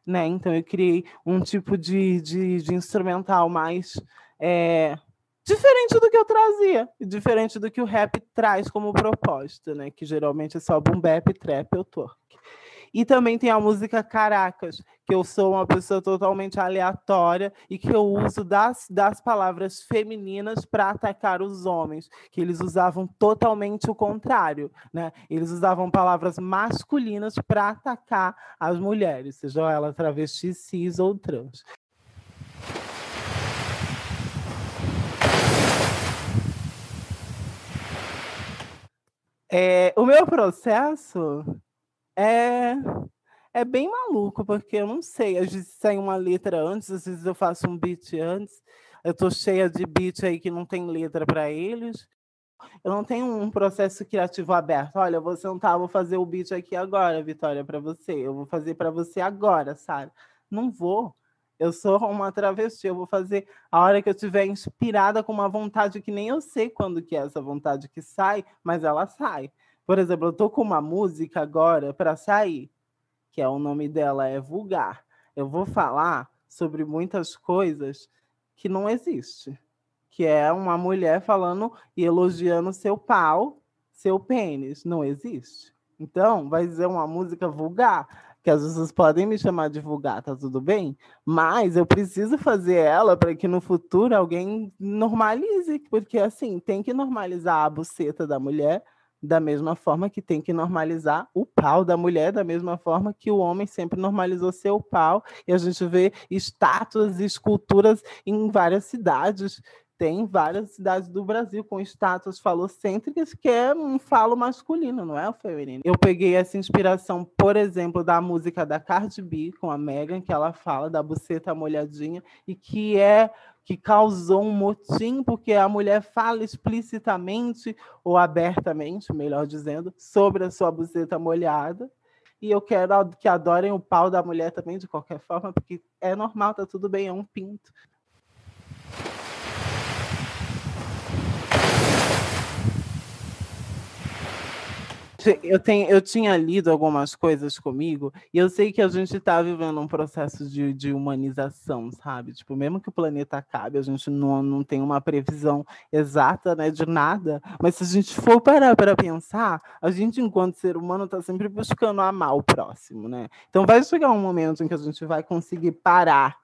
Né? Então eu criei um tipo de, de, de instrumental mais é, diferente do que eu trazia, diferente do que o rap traz como proposta, né? Que geralmente é só boom bap, trap ou twerk. E também tem a música Caracas, que eu sou uma pessoa totalmente aleatória e que eu uso das, das palavras femininas para atacar os homens, que eles usavam totalmente o contrário, né? Eles usavam palavras masculinas para atacar as mulheres, seja ela travesti, cis ou trans. É, o meu processo é, é bem maluco, porque eu não sei, às vezes sai uma letra antes, às vezes eu faço um beat antes. Eu tô cheia de beat aí que não tem letra para eles. Eu não tenho um processo criativo aberto. Olha, eu vou sentar, vou fazer o beat aqui agora, Vitória, para você. Eu vou fazer para você agora, sabe? Não vou. Eu sou uma travesti, eu vou fazer a hora que eu estiver inspirada com uma vontade que nem eu sei quando que é essa vontade que sai, mas ela sai. Por exemplo, eu tô com uma música agora para sair, que é o nome dela é Vulgar. Eu vou falar sobre muitas coisas que não existe, que é uma mulher falando e elogiando seu pau, seu pênis, não existe. Então, vai ser uma música vulgar, que as pessoas podem me chamar de vulgar, tá tudo bem? Mas eu preciso fazer ela para que no futuro alguém normalize, porque assim, tem que normalizar a buceta da mulher da mesma forma que tem que normalizar o pau da mulher, da mesma forma que o homem sempre normalizou seu pau, e a gente vê estátuas e esculturas em várias cidades. Tem várias cidades do Brasil com estátuas falocêntricas que é um falo masculino, não é o feminino. Eu peguei essa inspiração, por exemplo, da música da Cardi B com a Megan, que ela fala da buceta molhadinha e que é que causou um motim, porque a mulher fala explicitamente ou abertamente, melhor dizendo, sobre a sua buceta molhada. E eu quero que adorem o pau da mulher também, de qualquer forma, porque é normal, tá tudo bem, é um pinto. Eu, tenho, eu tinha lido algumas coisas comigo e eu sei que a gente está vivendo um processo de, de humanização, sabe? Tipo, mesmo que o planeta acabe, a gente não, não tem uma previsão exata né, de nada, mas se a gente for parar para pensar, a gente, enquanto ser humano, está sempre buscando amar o próximo, né? Então vai chegar um momento em que a gente vai conseguir parar.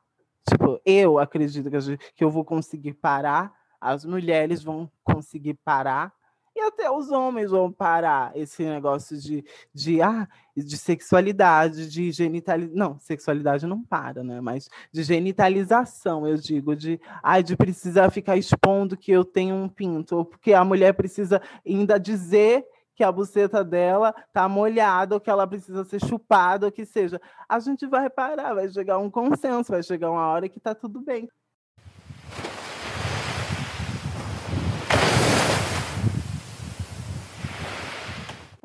Tipo, eu acredito que, gente, que eu vou conseguir parar, as mulheres vão conseguir parar e até os homens vão parar esse negócio de, de, ah, de sexualidade, de genitalização. Não, sexualidade não para, né? Mas de genitalização, eu digo, de, ah, de precisar ficar expondo que eu tenho um pinto, ou porque a mulher precisa ainda dizer que a buceta dela tá molhada, ou que ela precisa ser chupada, ou que seja. A gente vai parar, vai chegar um consenso, vai chegar uma hora que tá tudo bem.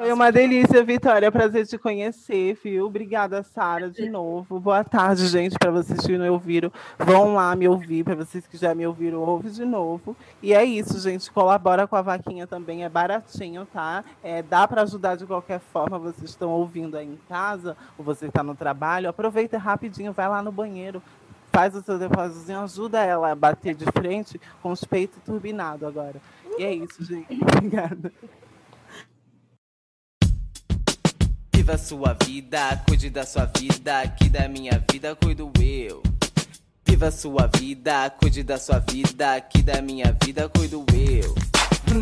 Foi uma delícia, Vitória. Prazer te conhecer, viu? Obrigada, Sara, de novo. Boa tarde, gente, para vocês que não ouviram. Vão lá me ouvir, para vocês que já me ouviram, ouve de novo. E é isso, gente. Colabora com a vaquinha também, é baratinho, tá? É, dá para ajudar de qualquer forma. Vocês estão ouvindo aí em casa, ou você está no trabalho. Aproveita rapidinho, vai lá no banheiro, faz o seu depósito, ajuda ela a bater de frente com os peitos turbinados agora. E é isso, gente. Obrigada. da sua vida, cuide da sua vida, que da minha vida cuido eu. Viva sua vida, cuide da sua vida, que da minha vida cuido eu.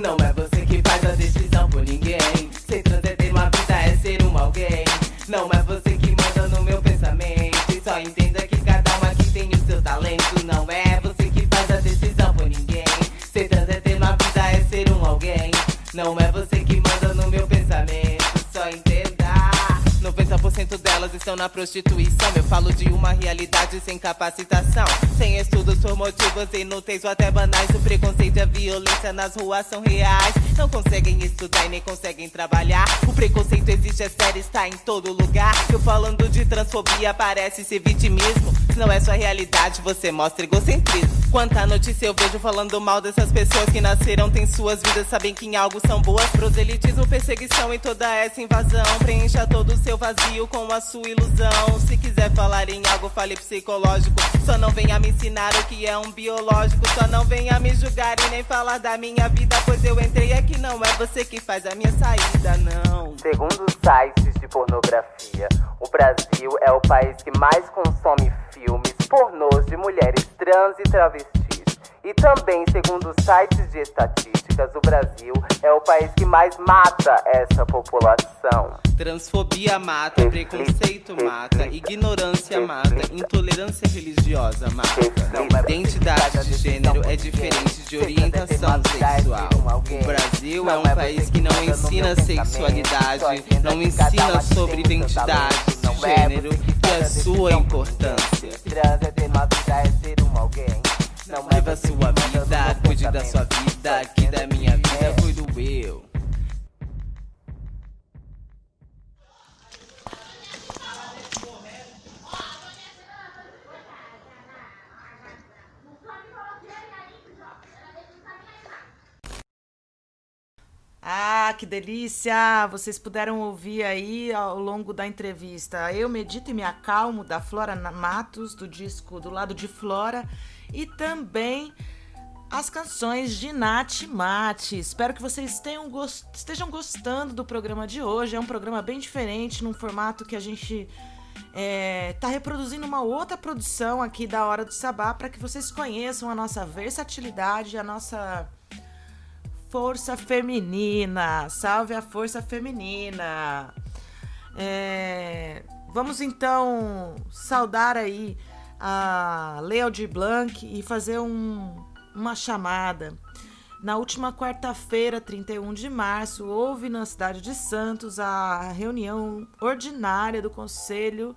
Não é você que faz a decisão por ninguém. Ser trans é ter uma vida, é ser um alguém. Não é você que manda no meu pensamento. E só entenda que cada um aqui tem o seu talento. Não é você que faz a decisão por ninguém. Ser trans é ter uma vida, é ser um alguém. Não é você que manda no meu pensamento. Só entenda. 90% delas estão na prostituição. Eu falo de uma realidade sem capacitação. Sem estudos por motivos inúteis ou até banais. O preconceito e a violência nas ruas são reais. Não conseguem estudar e nem conseguem trabalhar. O preconceito existe, é sério, está em todo lugar. Eu falando de transfobia parece ser vitimismo. Se não é sua realidade, você mostra egocentrismo. Quanta notícia eu vejo falando mal dessas pessoas que nasceram, têm suas vidas, sabem que em algo são boas. Proselitismo, perseguição e toda essa invasão. Preencha todo o seu vazio com a sua ilusão. Se quiser falar em algo, fale psicológico. Só não venha me ensinar o que é um biológico. Só não venha me julgar e nem falar da minha vida. Pois eu entrei aqui, não é você que faz a minha saída, não. Segundo sites de pornografia, o Brasil é o país que mais consome filmes pornôs de mulheres trans e travestis. E também, segundo sites de estatísticas, o Brasil é o país que mais mata essa população. Transfobia mata, preconceito mata, ignorância mata, intolerância religiosa mata. Identidade de gênero é diferente de orientação sexual. O Brasil é um país que não ensina sexualidade, não ensina sobre identidade de gênero e a sua importância. Viva a sua vida, cuide da sua vida, que da minha vida cuido eu. Ah, que delícia! Vocês puderam ouvir aí ao longo da entrevista Eu Medito e Me Acalmo, da Flora Matos, do disco Do Lado de Flora, e também as canções de Nath Mate. Espero que vocês gost... estejam gostando do programa de hoje. É um programa bem diferente, num formato que a gente está reproduzindo uma outra produção aqui da Hora do Sabá para que vocês conheçam a nossa versatilidade, a nossa força feminina. Salve a força feminina! É, Vamos então saudar aí a Leo de Blanc e fazer um, uma chamada. Na última quarta-feira, 31 de março, houve na cidade de Santos a reunião ordinária do Conselho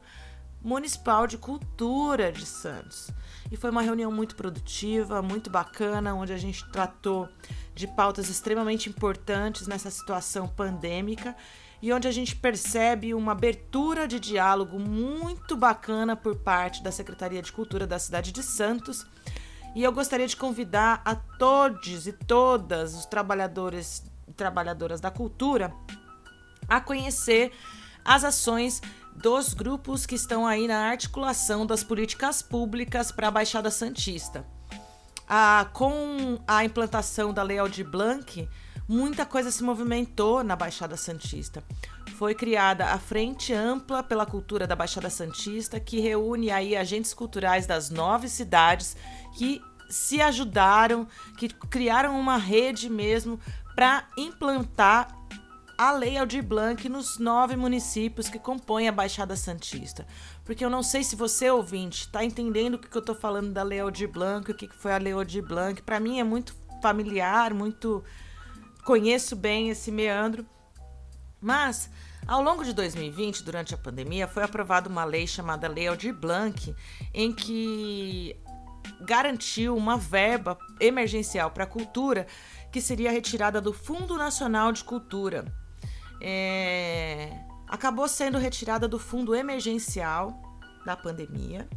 Municipal de Cultura de Santos. E foi uma reunião muito produtiva, muito bacana, onde a gente tratou de pautas extremamente importantes nessa situação pandêmica e onde a gente percebe uma abertura de diálogo muito bacana por parte da Secretaria de Cultura da cidade de Santos. E eu gostaria de convidar a todos e todas os trabalhadores e trabalhadoras da cultura a conhecer as ações dos grupos que estão aí na articulação das políticas públicas para a Baixada Santista. Ah, com a implantação da Lei Aldir Blanc, muita coisa se movimentou na Baixada Santista. Foi criada a Frente Ampla pela Cultura da Baixada Santista, que reúne aí agentes culturais das nove cidades que se ajudaram, que criaram uma rede mesmo para implantar a Lei Aldir Blanc nos nove municípios que compõem a Baixada Santista. Porque eu não sei se você, ouvinte, está entendendo o que eu estou falando da Lei Aldir Blanc, o que foi a Lei Aldir Blanc. Para mim é muito familiar, muito conheço bem esse meandro. Mas, ao longo de 2020, durante a pandemia, foi aprovada uma lei chamada Lei Aldir Blanc, em que garantiu uma verba emergencial para a cultura que seria retirada do Fundo Nacional de Cultura. É... Acabou sendo retirada do fundo emergencial da pandemia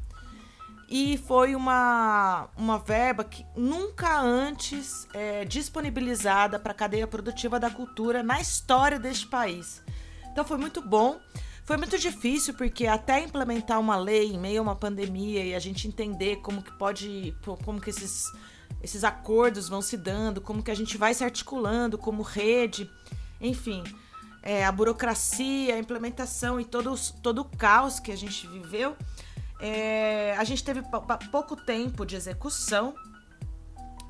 e foi uma, uma verba que nunca antes é, disponibilizada para a cadeia produtiva da cultura na história deste país. Então foi muito bom. Foi muito difícil porque até implementar uma lei em meio a uma pandemia e a gente entender como que pode, como que esses, esses acordos vão se dando, como que a gente vai se articulando como rede, enfim, é, a burocracia, a implementação e todo, todo o caos que a gente viveu é, a gente teve pouco tempo de execução.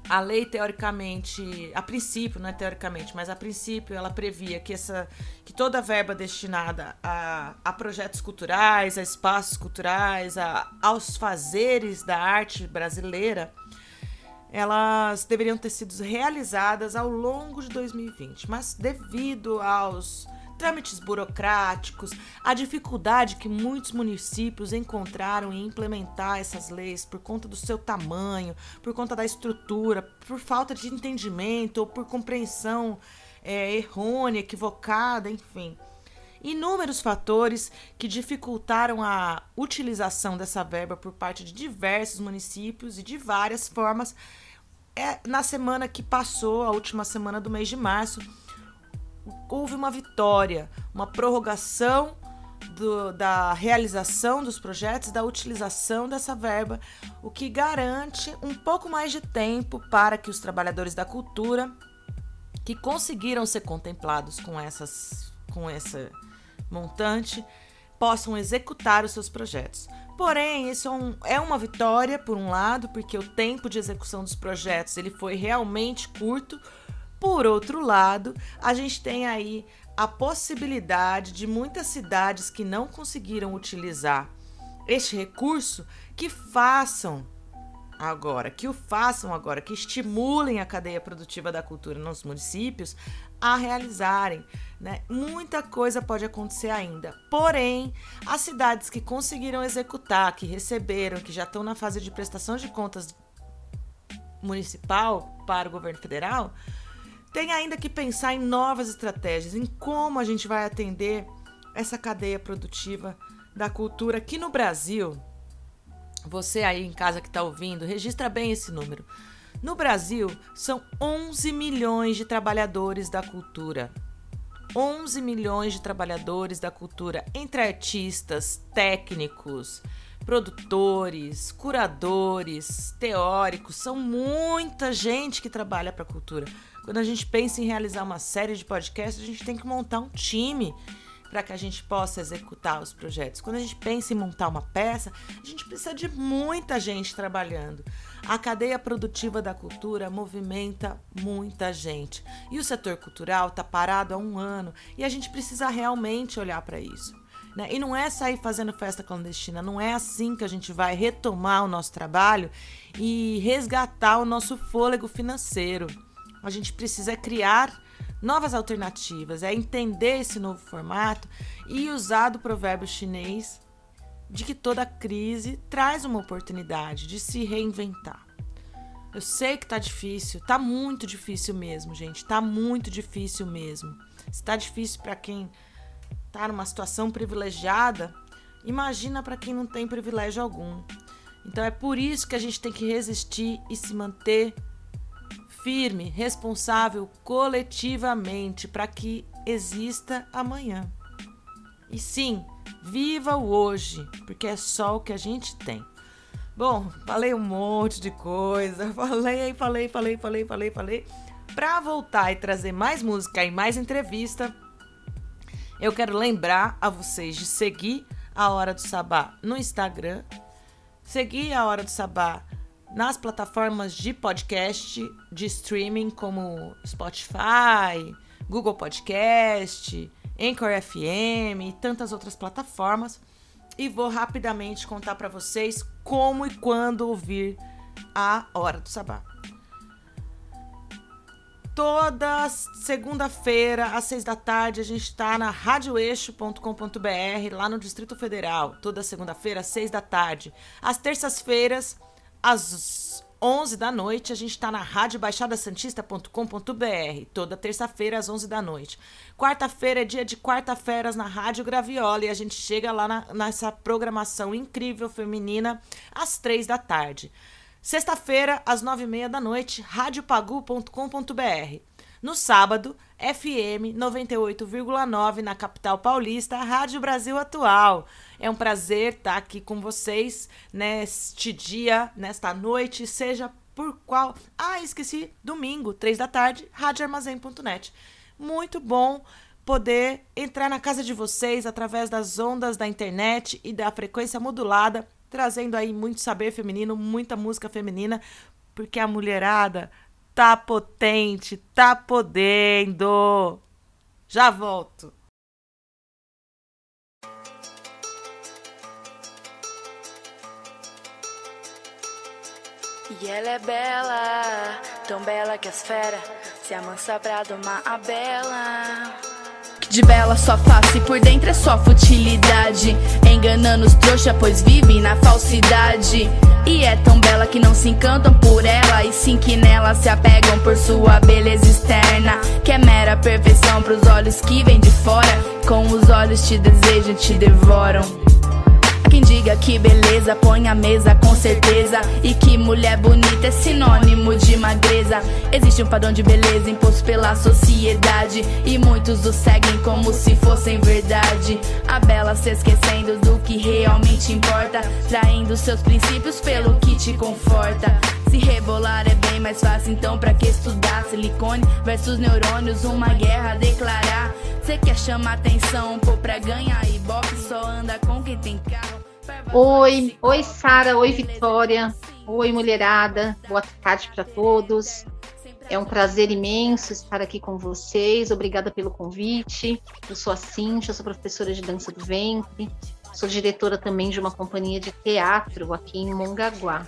A lei, teoricamente, a princípio, não é teoricamente, mas a princípio ela previa que, essa, que toda a verba destinada a, a projetos culturais, a espaços culturais, a, aos fazeres da arte brasileira, elas deveriam ter sido realizadas ao longo de 2020, mas devido aos trâmites burocráticos, a dificuldade que muitos municípios encontraram em implementar essas leis por conta do seu tamanho, por conta da estrutura, por falta de entendimento ou por compreensão é, errônea, equivocada, enfim. Inúmeros fatores que dificultaram a utilização dessa verba por parte de diversos municípios e de várias formas. É, na semana que passou, a última semana do mês de março, houve uma vitória, uma prorrogação do, da realização dos projetos, da utilização dessa verba, o que garante um pouco mais de tempo para que os trabalhadores da cultura que conseguiram ser contemplados com essas com essa montante possam executar os seus projetos. Porém, isso é, um, é uma vitória, por um lado, porque o tempo de execução dos projetos ele foi realmente curto. Por outro lado, a gente tem aí a possibilidade de muitas cidades que não conseguiram utilizar este recurso que façam agora, que o façam agora, que estimulem a cadeia produtiva da cultura nos municípios a realizarem. Né? Muita coisa pode acontecer ainda. Porém, as cidades que conseguiram executar, que receberam, que já estão na fase de prestação de contas municipal para o governo federal, tem ainda que pensar em novas estratégias, em como a gente vai atender essa cadeia produtiva da cultura aqui no Brasil. Você aí em casa que está ouvindo, registra bem esse número. No Brasil, são 11 milhões de trabalhadores da cultura. 11 milhões de trabalhadores da cultura, entre artistas, técnicos, produtores, curadores, teóricos, são muita gente que trabalha para a cultura. Quando a gente pensa em realizar uma série de podcasts, a gente tem que montar um time para que a gente possa executar os projetos. Quando a gente pensa em montar uma peça, a gente precisa de muita gente trabalhando. A cadeia produtiva da cultura movimenta muita gente. E o setor cultural está parado há um ano e a gente precisa realmente olhar para isso. Né? E não é sair fazendo festa clandestina, não é assim que a gente vai retomar o nosso trabalho e resgatar o nosso fôlego financeiro. A gente precisa criar novas alternativas, é entender esse novo formato e usar do provérbio chinês de que toda crise traz uma oportunidade de se reinventar. Eu sei que tá difícil, tá muito difícil mesmo, gente, tá muito difícil mesmo. Se tá difícil para quem tá numa situação privilegiada, imagina para quem não tem privilégio algum. Então é por isso que a gente tem que resistir e se manter firme, responsável coletivamente para que exista amanhã. E sim, viva o hoje, porque é só o que a gente tem. Bom, falei um monte de coisa, falei, falei, falei, falei, falei, falei. Para voltar e trazer mais música e mais entrevista, eu quero lembrar a vocês de seguir a Hora do Sabá no Instagram, seguir a Hora do Sabá nas plataformas de podcast, de streaming como Spotify, Google Podcast, Anchor FM e tantas outras plataformas. E vou rapidamente contar para vocês como e quando ouvir a Hora do Sabá. Toda segunda-feira, às seis da tarde, a gente está na radioeixo.com.br, lá no Distrito Federal. Toda segunda-feira, às seis da tarde. Às terças-feiras, às 11 da noite, a gente está na rádio baixadasantista.com.br, toda terça-feira às 11 da noite. Quarta-feira é dia de quarta-feiras na Rádio Graviola e a gente chega lá na, nessa programação incrível feminina às 3 da tarde. Sexta-feira, às 9h30 da noite, radiopagu.com.br. No sábado, FM 98,9 na capital paulista, Rádio Brasil Atual. É um prazer estar aqui com vocês neste dia, nesta noite, seja por qual. Ah, esqueci, domingo, três da tarde, radioarmazém.net. Muito bom poder entrar na casa de vocês através das ondas da internet e da frequência modulada, trazendo aí muito saber feminino, muita música feminina, porque a mulherada tá potente, tá podendo. Já volto. E ela é bela, tão bela que as fera se amansa pra domar a bela. De bela sua face, por dentro é só futilidade. Enganando os trouxa, pois vivem na falsidade. E é tão bela que não se encantam por ela, e sim que nela se apegam por sua beleza externa. Que é mera perfeição pros olhos que vêm de fora. Com os olhos te desejam, te devoram. Quem diga que beleza põe a mesa com certeza. E que mulher bonita é sinônimo de magreza. Existe um padrão de beleza imposto pela sociedade. E muitos o seguem como se fossem verdade. A bela se esquecendo do que realmente importa. Traindo seus princípios pelo que te conforta. Se rebolar é bem mais fácil, então pra que estudar? Silicone versus neurônios, uma guerra a declarar. Cê quer chamar atenção, pô, pra ganhar e boxe só anda com quem tem carro. Oi, oi Sara, oi Vitória, oi mulherada, boa tarde para todos. É um prazer imenso estar aqui com vocês. Obrigada pelo convite. Eu sou a Cintia, sou professora de dança do ventre. Sou diretora também de uma companhia de teatro aqui em Mongaguá.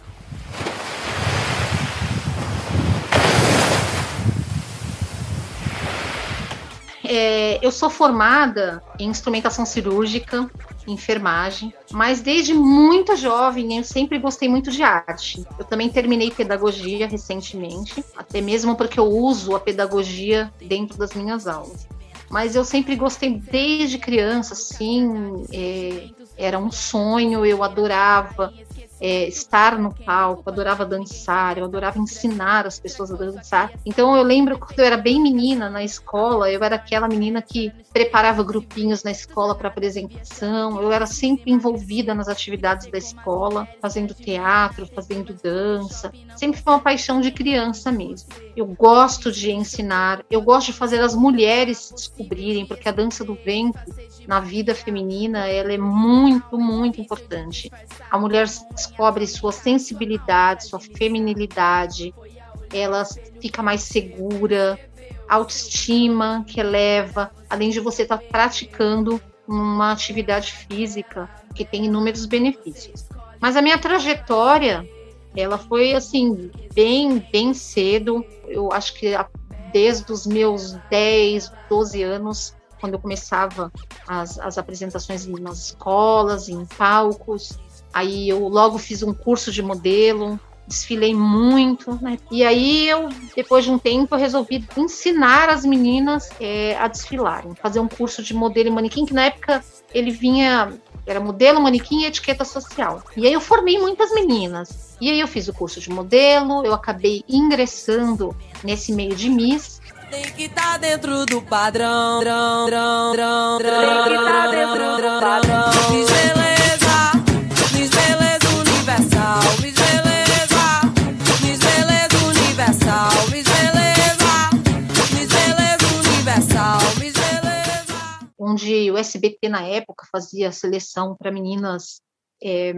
É, eu sou formada em instrumentação cirúrgica, enfermagem, mas desde muito jovem eu sempre gostei muito de arte. Eu também terminei pedagogia recentemente, até mesmo porque eu uso a pedagogia dentro das minhas aulas. Mas eu sempre gostei desde criança, assim, é, era um sonho, eu adorava é, estar no palco, adorava dançar, eu adorava ensinar as pessoas a dançar. Então eu lembro quando eu era bem menina na escola, eu era aquela menina que preparava grupinhos na escola para apresentação, eu era sempre envolvida nas atividades da escola, fazendo teatro, fazendo dança. Sempre foi uma paixão de criança mesmo. Eu gosto de ensinar, eu gosto de fazer as mulheres se descobrirem, porque a dança do ventre na vida feminina ela é muito, muito importante. A mulher descobre sua sensibilidade, sua feminilidade, ela fica mais segura, autoestima que eleva, além de você estar tá praticando uma atividade física que tem inúmeros benefícios. Mas a minha trajetória, ela foi assim, bem, bem cedo. Eu acho que desde os meus 10, 12 anos, quando eu começava as, as apresentações nas escolas, em palcos, Aí eu logo fiz um curso de modelo, desfilei muito, né? E aí eu, depois de um tempo, eu resolvi ensinar as meninas é, a desfilarem, fazer um curso de modelo e manequim, que na época ele vinha, era modelo, manequim e etiqueta social. E aí eu formei muitas meninas. E aí eu fiz o curso de modelo, eu acabei ingressando nesse meio de Miss, tem que estar tá dentro do padrão, drão, drão, drão, drão, tem que tá dentro do padrão. onde o SBT na época fazia seleção para meninas é,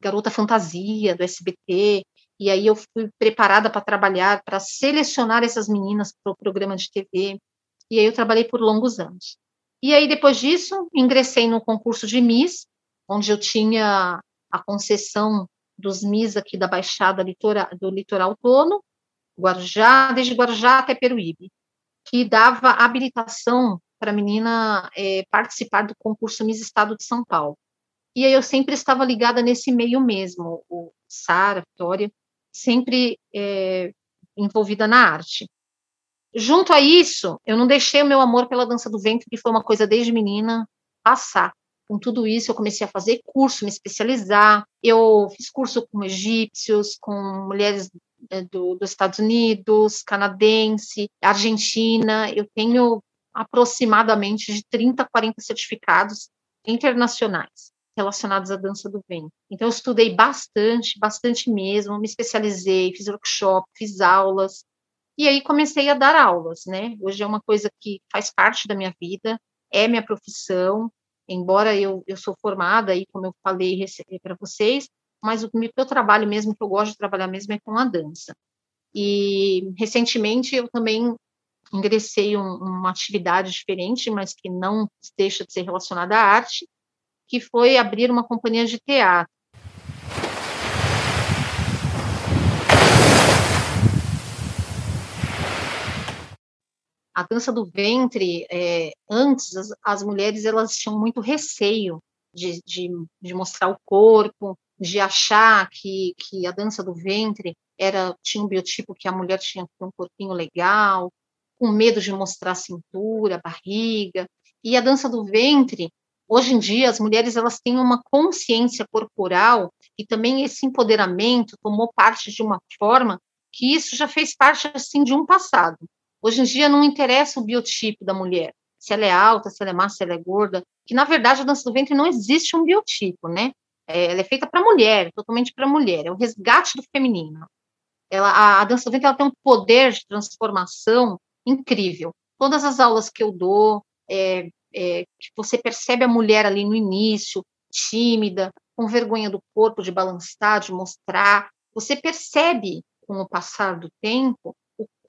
garota fantasia do SBT, e aí eu fui preparada para trabalhar, para selecionar essas meninas para o programa de TV, e aí eu trabalhei por longos anos. E aí depois disso, ingressei no concurso de Miss, onde eu tinha a concessão dos Miss aqui da Baixada Litora, do Litoral Tono, Guarujá, desde Guarujá até Peruíbe, que dava habilitação para a menina é, participar do concurso Miss Estado de São Paulo. E aí eu sempre estava ligada nesse meio mesmo, o Sara, Vitória, sempre é, envolvida na arte. Junto a isso, eu não deixei o meu amor pela dança do ventre, que foi uma coisa desde menina, passar. Com tudo isso, eu comecei a fazer curso, me especializar. Eu fiz curso com egípcios, com mulheres é, do, dos Estados Unidos, canadense, Argentina. Eu tenho aproximadamente de 30 a 40 certificados internacionais relacionados à dança do ventre. Então, eu estudei bastante, bastante mesmo, me especializei, fiz workshop, fiz aulas, e aí comecei a dar aulas, né? Hoje é uma coisa que faz parte da minha vida, é minha profissão, embora eu, eu sou formada, aí, como eu falei para vocês, mas o meu trabalho mesmo, que eu gosto de trabalhar mesmo, é com a dança. E, recentemente, eu também ingressei um, uma atividade diferente, mas que não deixa de ser relacionada à arte, que foi abrir uma companhia de teatro. A dança do ventre, é, antes as, as, mulheres elas tinham muito receio de, de, de mostrar o corpo, de achar que, que a dança do ventre era tinha um biotipo que a mulher tinha um corpinho legal, com medo de mostrar a cintura, a barriga. E a dança do ventre, hoje em dia, as mulheres elas têm uma consciência corporal e também esse empoderamento tomou parte de uma forma que isso já fez parte assim de um passado. Hoje em dia não interessa o biotipo da mulher, se ela é alta, se ela é massa, se ela é gorda, que na verdade a dança do ventre não existe um biotipo, né? É, ela é feita para mulher, totalmente para mulher, é o resgate do feminino. Ela, a, a dança do ventre ela tem um poder de transformação incrível. Todas as aulas que eu dou, é, é, que você percebe a mulher ali no início, tímida, com vergonha do corpo, de balançar, de mostrar, você percebe com o passar do tempo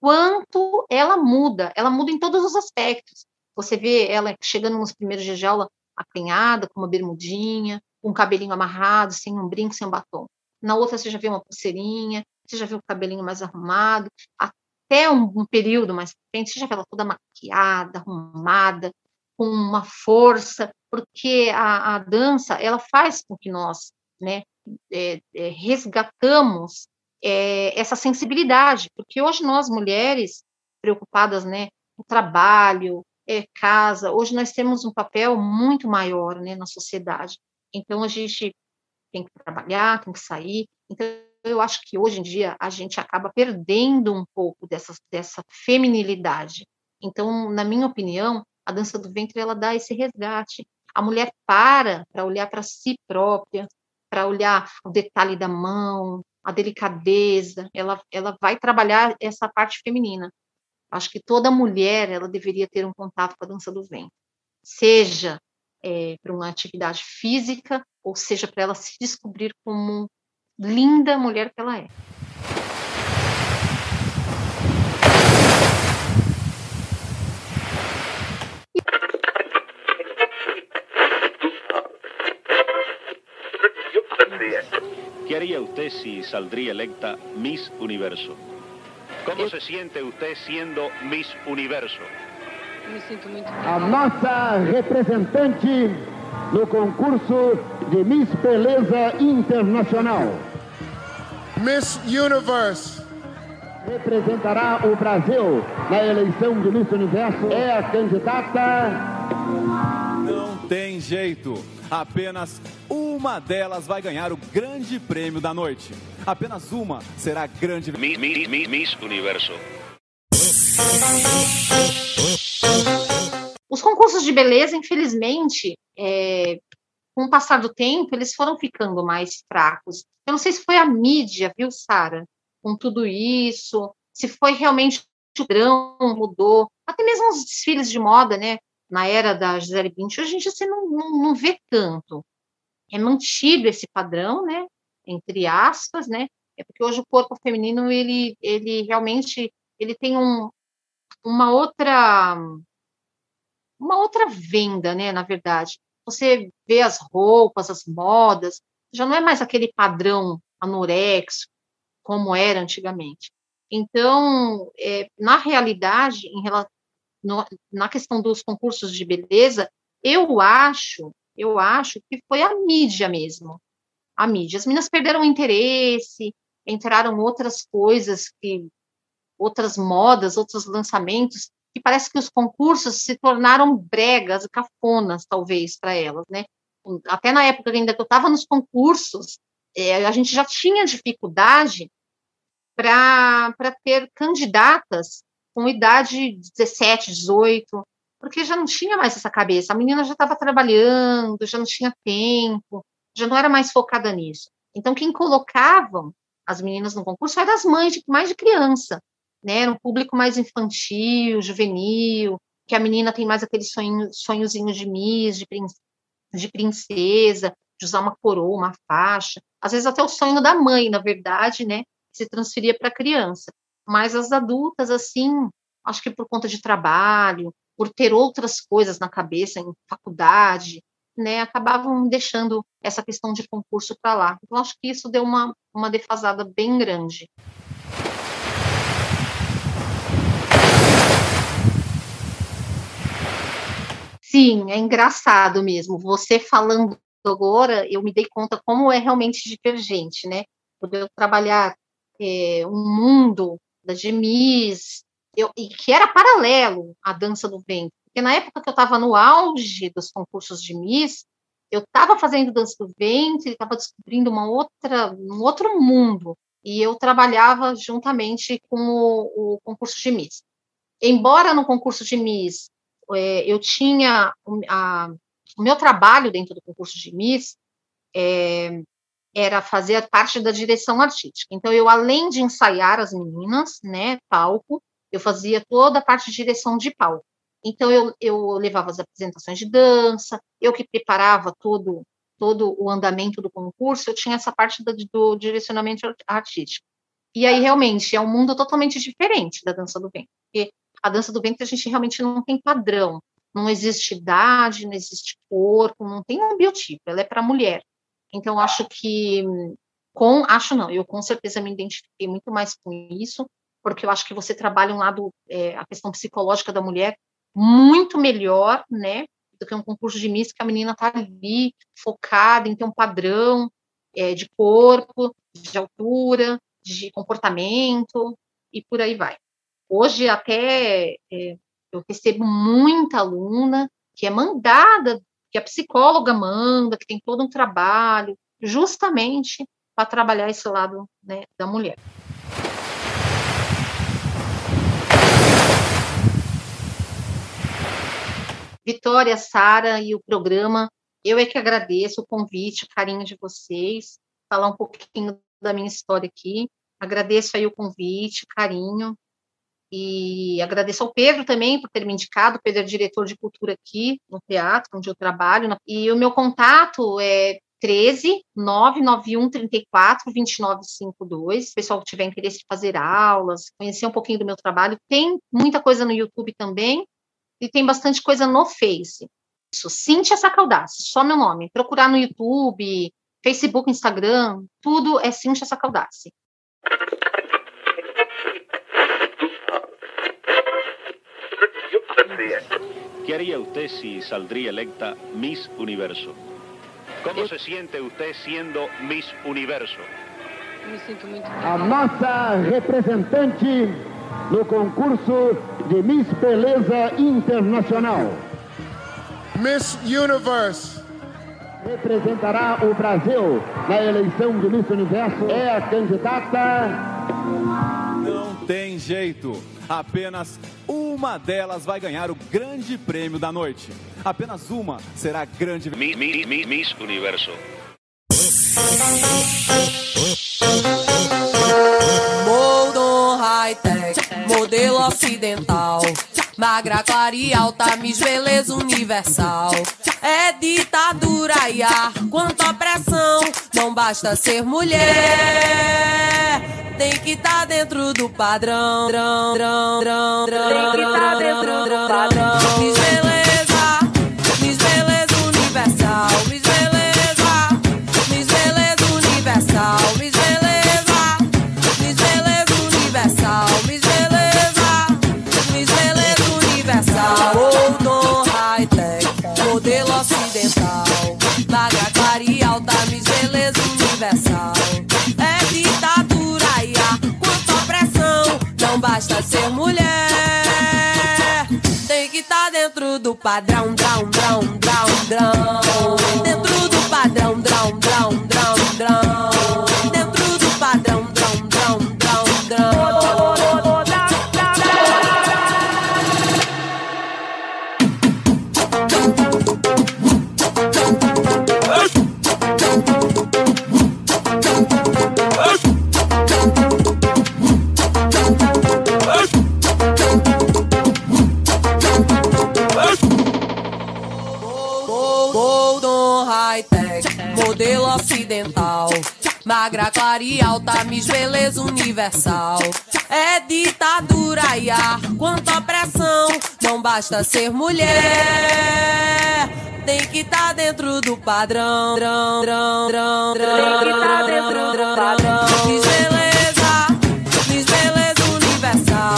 quanto ela muda, ela muda em todos os aspectos. Você vê ela chegando nos primeiros dias de aula apanhada, com uma bermudinha, com um cabelinho amarrado, sem um brinco, sem um batom. Na outra você já vê uma pulseirinha, você já vê o cabelinho mais arrumado, até um, um período mais frente, você já vê ela toda maquiada, arrumada, com uma força, porque a, a dança, ela faz com que nós, né, é, é, resgatamos é, essa sensibilidade, porque hoje nós mulheres preocupadas, né, com trabalho, é, casa, hoje nós temos um papel muito maior, né, na sociedade. Então a gente tem que trabalhar, tem que sair. Então eu acho que hoje em dia a gente acaba perdendo um pouco dessa, dessa feminilidade. Então, na minha opinião, a dança do ventre ela dá esse resgate. A mulher para para olhar para si própria, para olhar o detalhe da mão, a delicadeza, ela, ela vai trabalhar essa parte feminina. Acho que toda mulher ela deveria ter um contato com a dança do ventre, seja é, para uma atividade física ou seja para ela se descobrir como linda mulher que ela é. ¿Qué haría usted si saldría electa Miss Universo? ¿Cómo se siente usted siendo Miss Universo? Me sinto muito A nossa representante no concurso de Miss Beleza Internacional. Miss Universe. Representará o Brasil na eleição de Miss Universo. É a candidata. Não tem jeito. Apenas uma delas vai ganhar o grande prêmio da noite. Apenas uma será grande Miss, Miss, Miss, Miss Universo. Os concursos de beleza, infelizmente, é, com o passar do tempo, eles foram ficando mais fracos. Eu não sei se foi a mídia, viu, Sara, com tudo isso, se foi realmente o padrão mudou, até mesmo os desfiles de moda, né? Na era da Gisele Bündchen, hoje em dia você não, não, não vê tanto. É mantido esse padrão, né? Entre aspas, né? É porque hoje o corpo feminino ele, ele realmente ele tem um, uma outra uma outra venda, né? Na verdade, você vê as roupas, as modas, já não é mais aquele padrão anorexo como era antigamente. Então, é, na realidade, em no, na questão dos concursos de beleza, eu acho, eu acho que foi a mídia mesmo. A mídia. As meninas perderam o interesse, entraram outras coisas que outras modas, outros lançamentos, que parece que os concursos se tornaram bregas, cafonas, talvez, para elas, né? Até na época ainda que eu estava nos concursos, é, a gente já tinha dificuldade para ter candidatas com idade de 17, 18, porque já não tinha mais essa cabeça. A menina já estava trabalhando, já não tinha tempo, já não era mais focada nisso. Então, quem colocavam as meninas no concurso eram as mães, de, mais de criança, né? Era um público mais infantil, juvenil, que a menina tem mais aquele sonho, sonhozinho de miss, de, de princesa, de usar uma coroa, uma faixa. Às vezes até o sonho da mãe, na verdade, né? Se transferia para a criança. Mas as adultas, assim, acho que por conta de trabalho, por ter outras coisas na cabeça, em faculdade, né, acabavam deixando essa questão de concurso para lá. Então, acho que isso deu uma, uma defasada bem grande. Sim, é engraçado mesmo. Você falando agora, eu me dei conta como é realmente divergente, né? Poder trabalhar é, um mundo da Gemis, eu, e que era paralelo à dança do ventre. Porque na época que eu estava no auge dos concursos de Miss, eu estava fazendo dança do ventre, estava descobrindo uma outra, um outro mundo, e eu trabalhava juntamente com o, o concurso de Miss. Embora no concurso de Miss é, eu tinha a, o meu trabalho dentro do concurso de Miss é, era fazer parte da direção artística. Então, eu, além de ensaiar as meninas, né, palco, eu fazia toda a parte de direção de palco. Então, eu, eu levava as apresentações de dança, eu que preparava todo, todo o andamento do concurso, eu tinha essa parte do, do direcionamento artístico. E aí, realmente, é um mundo totalmente diferente da dança do ventre, porque a dança do ventre a gente realmente não tem padrão, não existe idade, não existe corpo, não tem um biotipo, ela é para mulher. Então, acho que, com, acho não, eu com certeza me identifiquei muito mais com isso, porque eu acho que você trabalha um lado, é, a questão psicológica da mulher, muito melhor, né, do que um concurso de Miss, que a menina está ali, focada em ter um padrão é, de corpo, de altura, de comportamento, e por aí vai. Hoje, até, é, eu recebo muita aluna que é mandada, que a psicóloga manda, que tem todo um trabalho, justamente para trabalhar esse lado né, da mulher. Vitória, Sara e o programa. Eu é que agradeço o convite, o carinho de vocês, falar um pouquinho da minha história aqui. Agradeço aí o convite, carinho. E agradeço ao Pedro também por ter me indicado. O Pedro é diretor de cultura aqui no teatro, onde eu trabalho. E o meu contato é 13 991 34 2952. Se o pessoal tiver interesse em fazer aulas, conhecer um pouquinho do meu trabalho, tem muita coisa no YouTube também e tem bastante coisa no Face. Isso, Cíntia Sacaldace, só meu nome. Procurar no YouTube, Facebook, Instagram, tudo é Cíntia Sacaldace. ¿Qué haría usted si saldría electa Miss Universo? ¿Cómo se siente usted siendo Miss Universo? Me A nossa representante no concurso de Miss Beleza Internacional. Miss Universe. Representará o Brasil na eleição de Miss Universo. É a candidata. Tem jeito. Apenas uma delas vai ganhar o grande prêmio da noite. Apenas uma será a grande. Mi- mi- mi- Miss Universo. Moldon high-tech, modelo ocidental. Magra, clara e alta, Miss Beleza Universal. É ditadura e ar, quanto opressão. Não basta ser mulher, tem que estar dentro do padrão. Drão, drão, drão, drão, Tem que tá dentro do padrão. Miss Beleza, Ser mulher, tem que estar dentro do padrão, drão, drão, drão, drão. Ocidental. Magra, clara e alta, Miss Beleza Universal. É ditadura e ar, quanta opressão. Não basta ser mulher, tem que estar dentro do padrão. Drão, drão, drão, Tem que tá dentro do drão, padrão. drão. Miss Beleza, Miss Beleza Universal.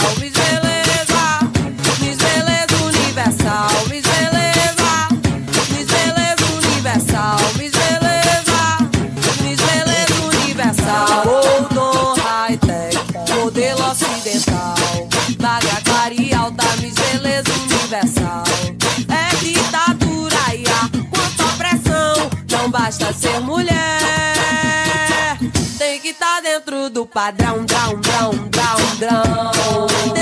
pra ser mulher. Tem que tá dentro do padrão, drão, drão, drão, drão.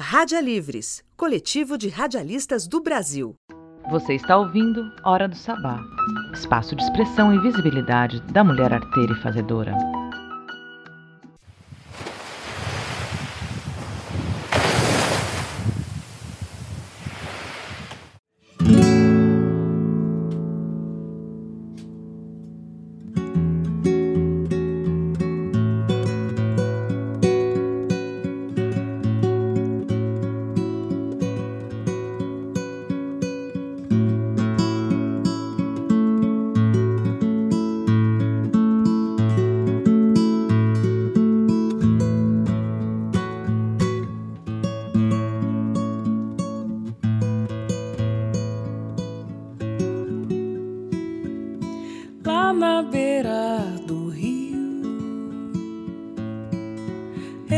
Rádia Livres, coletivo de radialistas do Brasil. Você está ouvindo Hora do Sabá, espaço de expressão e visibilidade da mulher arteira e fazedora.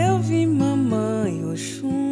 Eu vi mamãe Oxum.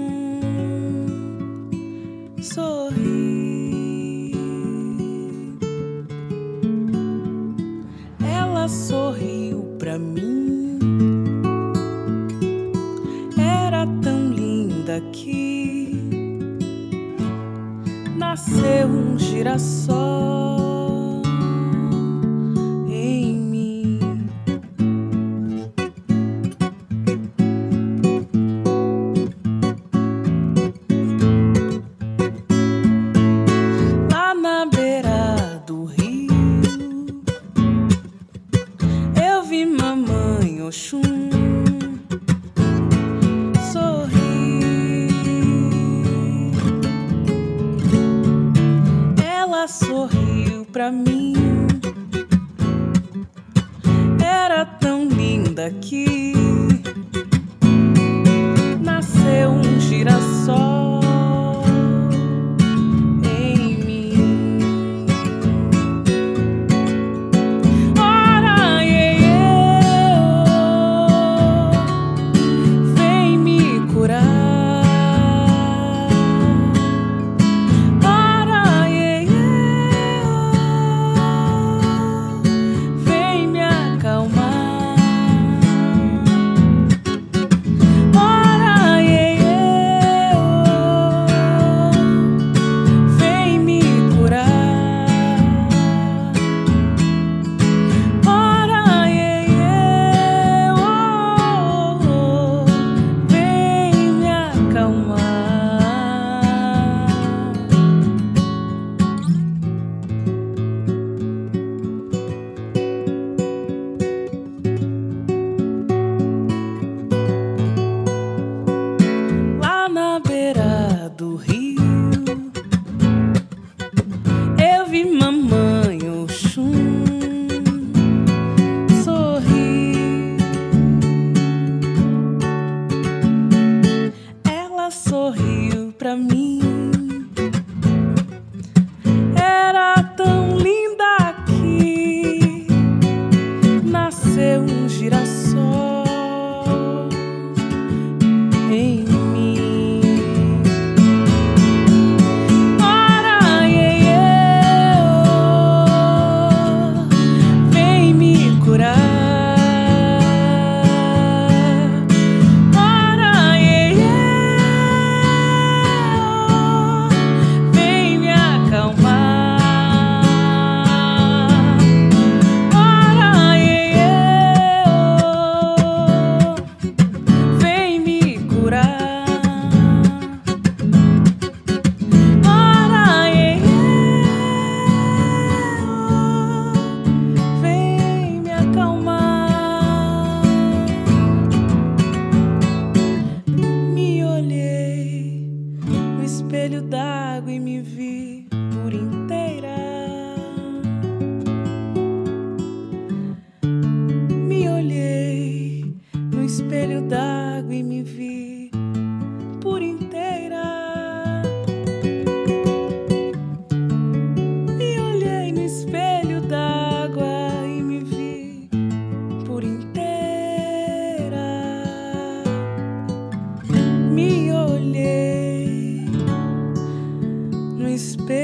No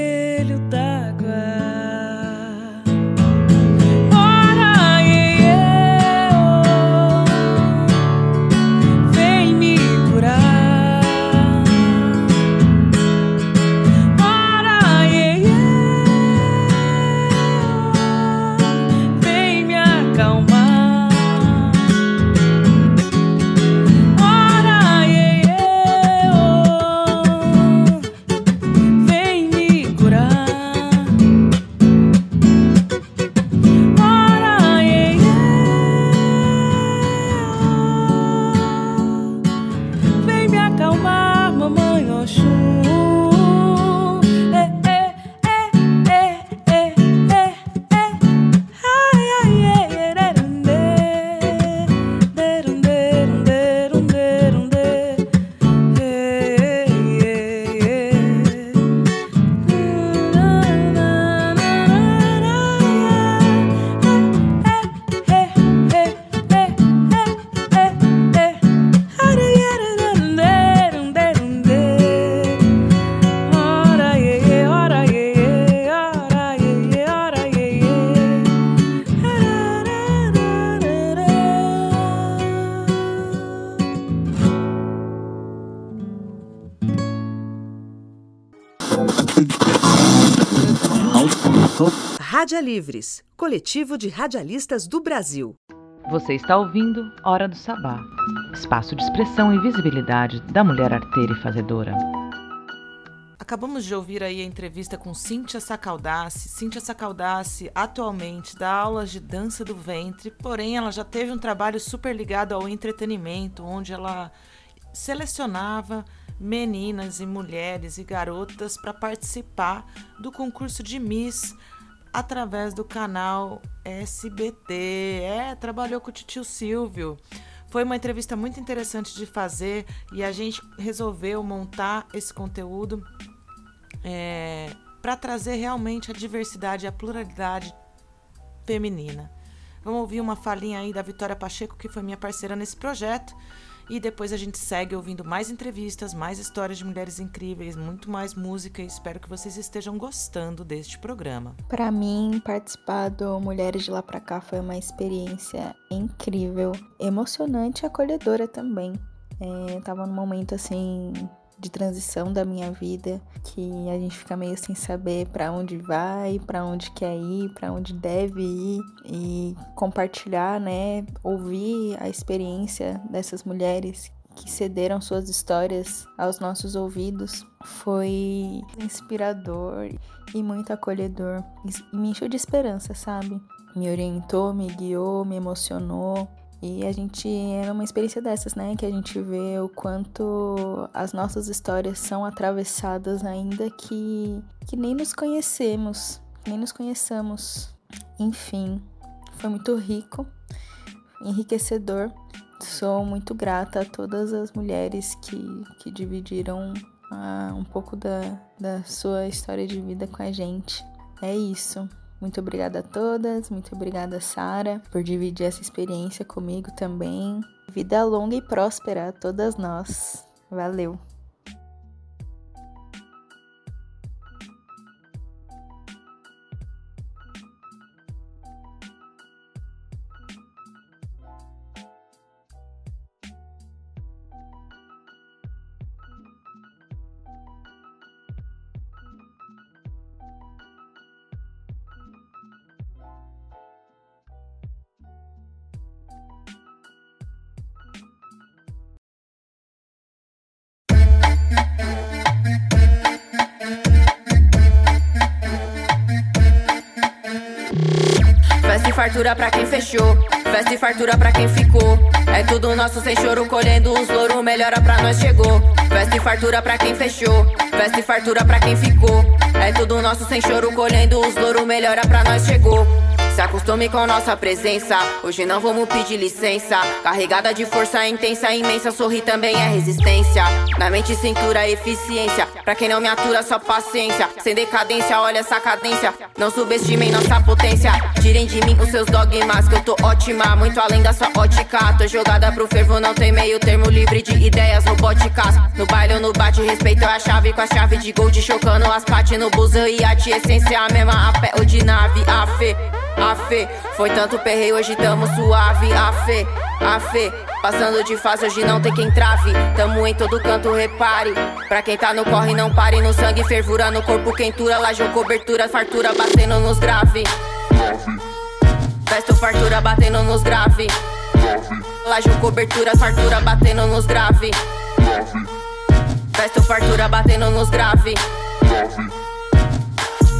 Rádia Livres, coletivo de radialistas do Brasil. Você está ouvindo Hora do Sabá, espaço de expressão e visibilidade da mulher arteira e fazedora. Acabamos de ouvir aí a entrevista com Cíntia Sacaldace. Cíntia Sacaldace atualmente dá aulas de dança do ventre, porém ela já teve um trabalho super ligado ao entretenimento, onde ela selecionava meninas e mulheres e garotas para participar do concurso de Miss através do canal SBT. É, trabalhou com o tio Silvio. Foi uma entrevista muito interessante de fazer e a gente resolveu montar esse conteúdo é, para trazer realmente a diversidade e a pluralidade feminina. Vamos ouvir uma falinha aí da Vitória Pacheco, que foi minha parceira nesse projeto. E depois a gente segue ouvindo mais entrevistas, mais histórias de mulheres incríveis, muito mais música e espero que vocês estejam gostando deste programa. Para mim, participar do Mulheres de Lá Pra Cá foi uma experiência incrível, emocionante e acolhedora também. É, tava num momento assim de transição da minha vida que a gente fica meio sem saber para onde vai, para onde quer ir, para onde deve ir e compartilhar, né, ouvir a experiência dessas mulheres que cederam suas histórias aos nossos ouvidos foi inspirador e muito acolhedor e me encheu de esperança, sabe? Me orientou, me guiou, me emocionou. E a gente é uma experiência dessas, né? Que a gente vê o quanto as nossas histórias são atravessadas ainda que, que nem nos conhecemos, nem nos conheçamos. Enfim, foi muito rico, enriquecedor. Sou muito grata a todas as mulheres que, que dividiram ah, um pouco da, da sua história de vida com a gente. É isso. Muito obrigada a todas, muito obrigada, Sara, por dividir essa experiência comigo também. Vida longa e próspera a todas nós. Valeu! Fartura pra quem fechou, festa e fartura pra quem ficou. É tudo nosso sem choro, colhendo os louros, melhora pra nós chegou. Festa e fartura pra quem fechou, festa e fartura pra quem ficou. É tudo nosso sem choro, colhendo os louros, melhora pra nós chegou. Se acostume com nossa presença. Hoje não vamos pedir licença. Carregada de força intensa, imensa. Sorrir também é resistência. Na mente, cintura, eficiência. Pra quem não me atura, só paciência. Sem decadência, olha essa cadência. Não subestimem nossa potência. Tirem de mim os seus dogmas, que eu tô ótima. Muito além da sua ótica. Tô jogada pro fervo, não tem meio termo livre de ideias robóticas. No baile ou no bate, respeito é a chave. Com a chave de gold, chocando as pates no busão e a essência a mesma. A pé ou de nave, a fé. A fé, foi tanto perreio, hoje tamo suave. A fé, a fé, passando de fase, hoje não tem quem trave. Tamo em todo canto, repare. Pra quem tá no corre, não pare. No sangue, fervura, no corpo, quentura. Laje cobertura, fartura, batendo nos grave. Festo, fartura, batendo nos grave. Laje cobertura, fartura, batendo nos grave. Festo, fartura, batendo nos grave.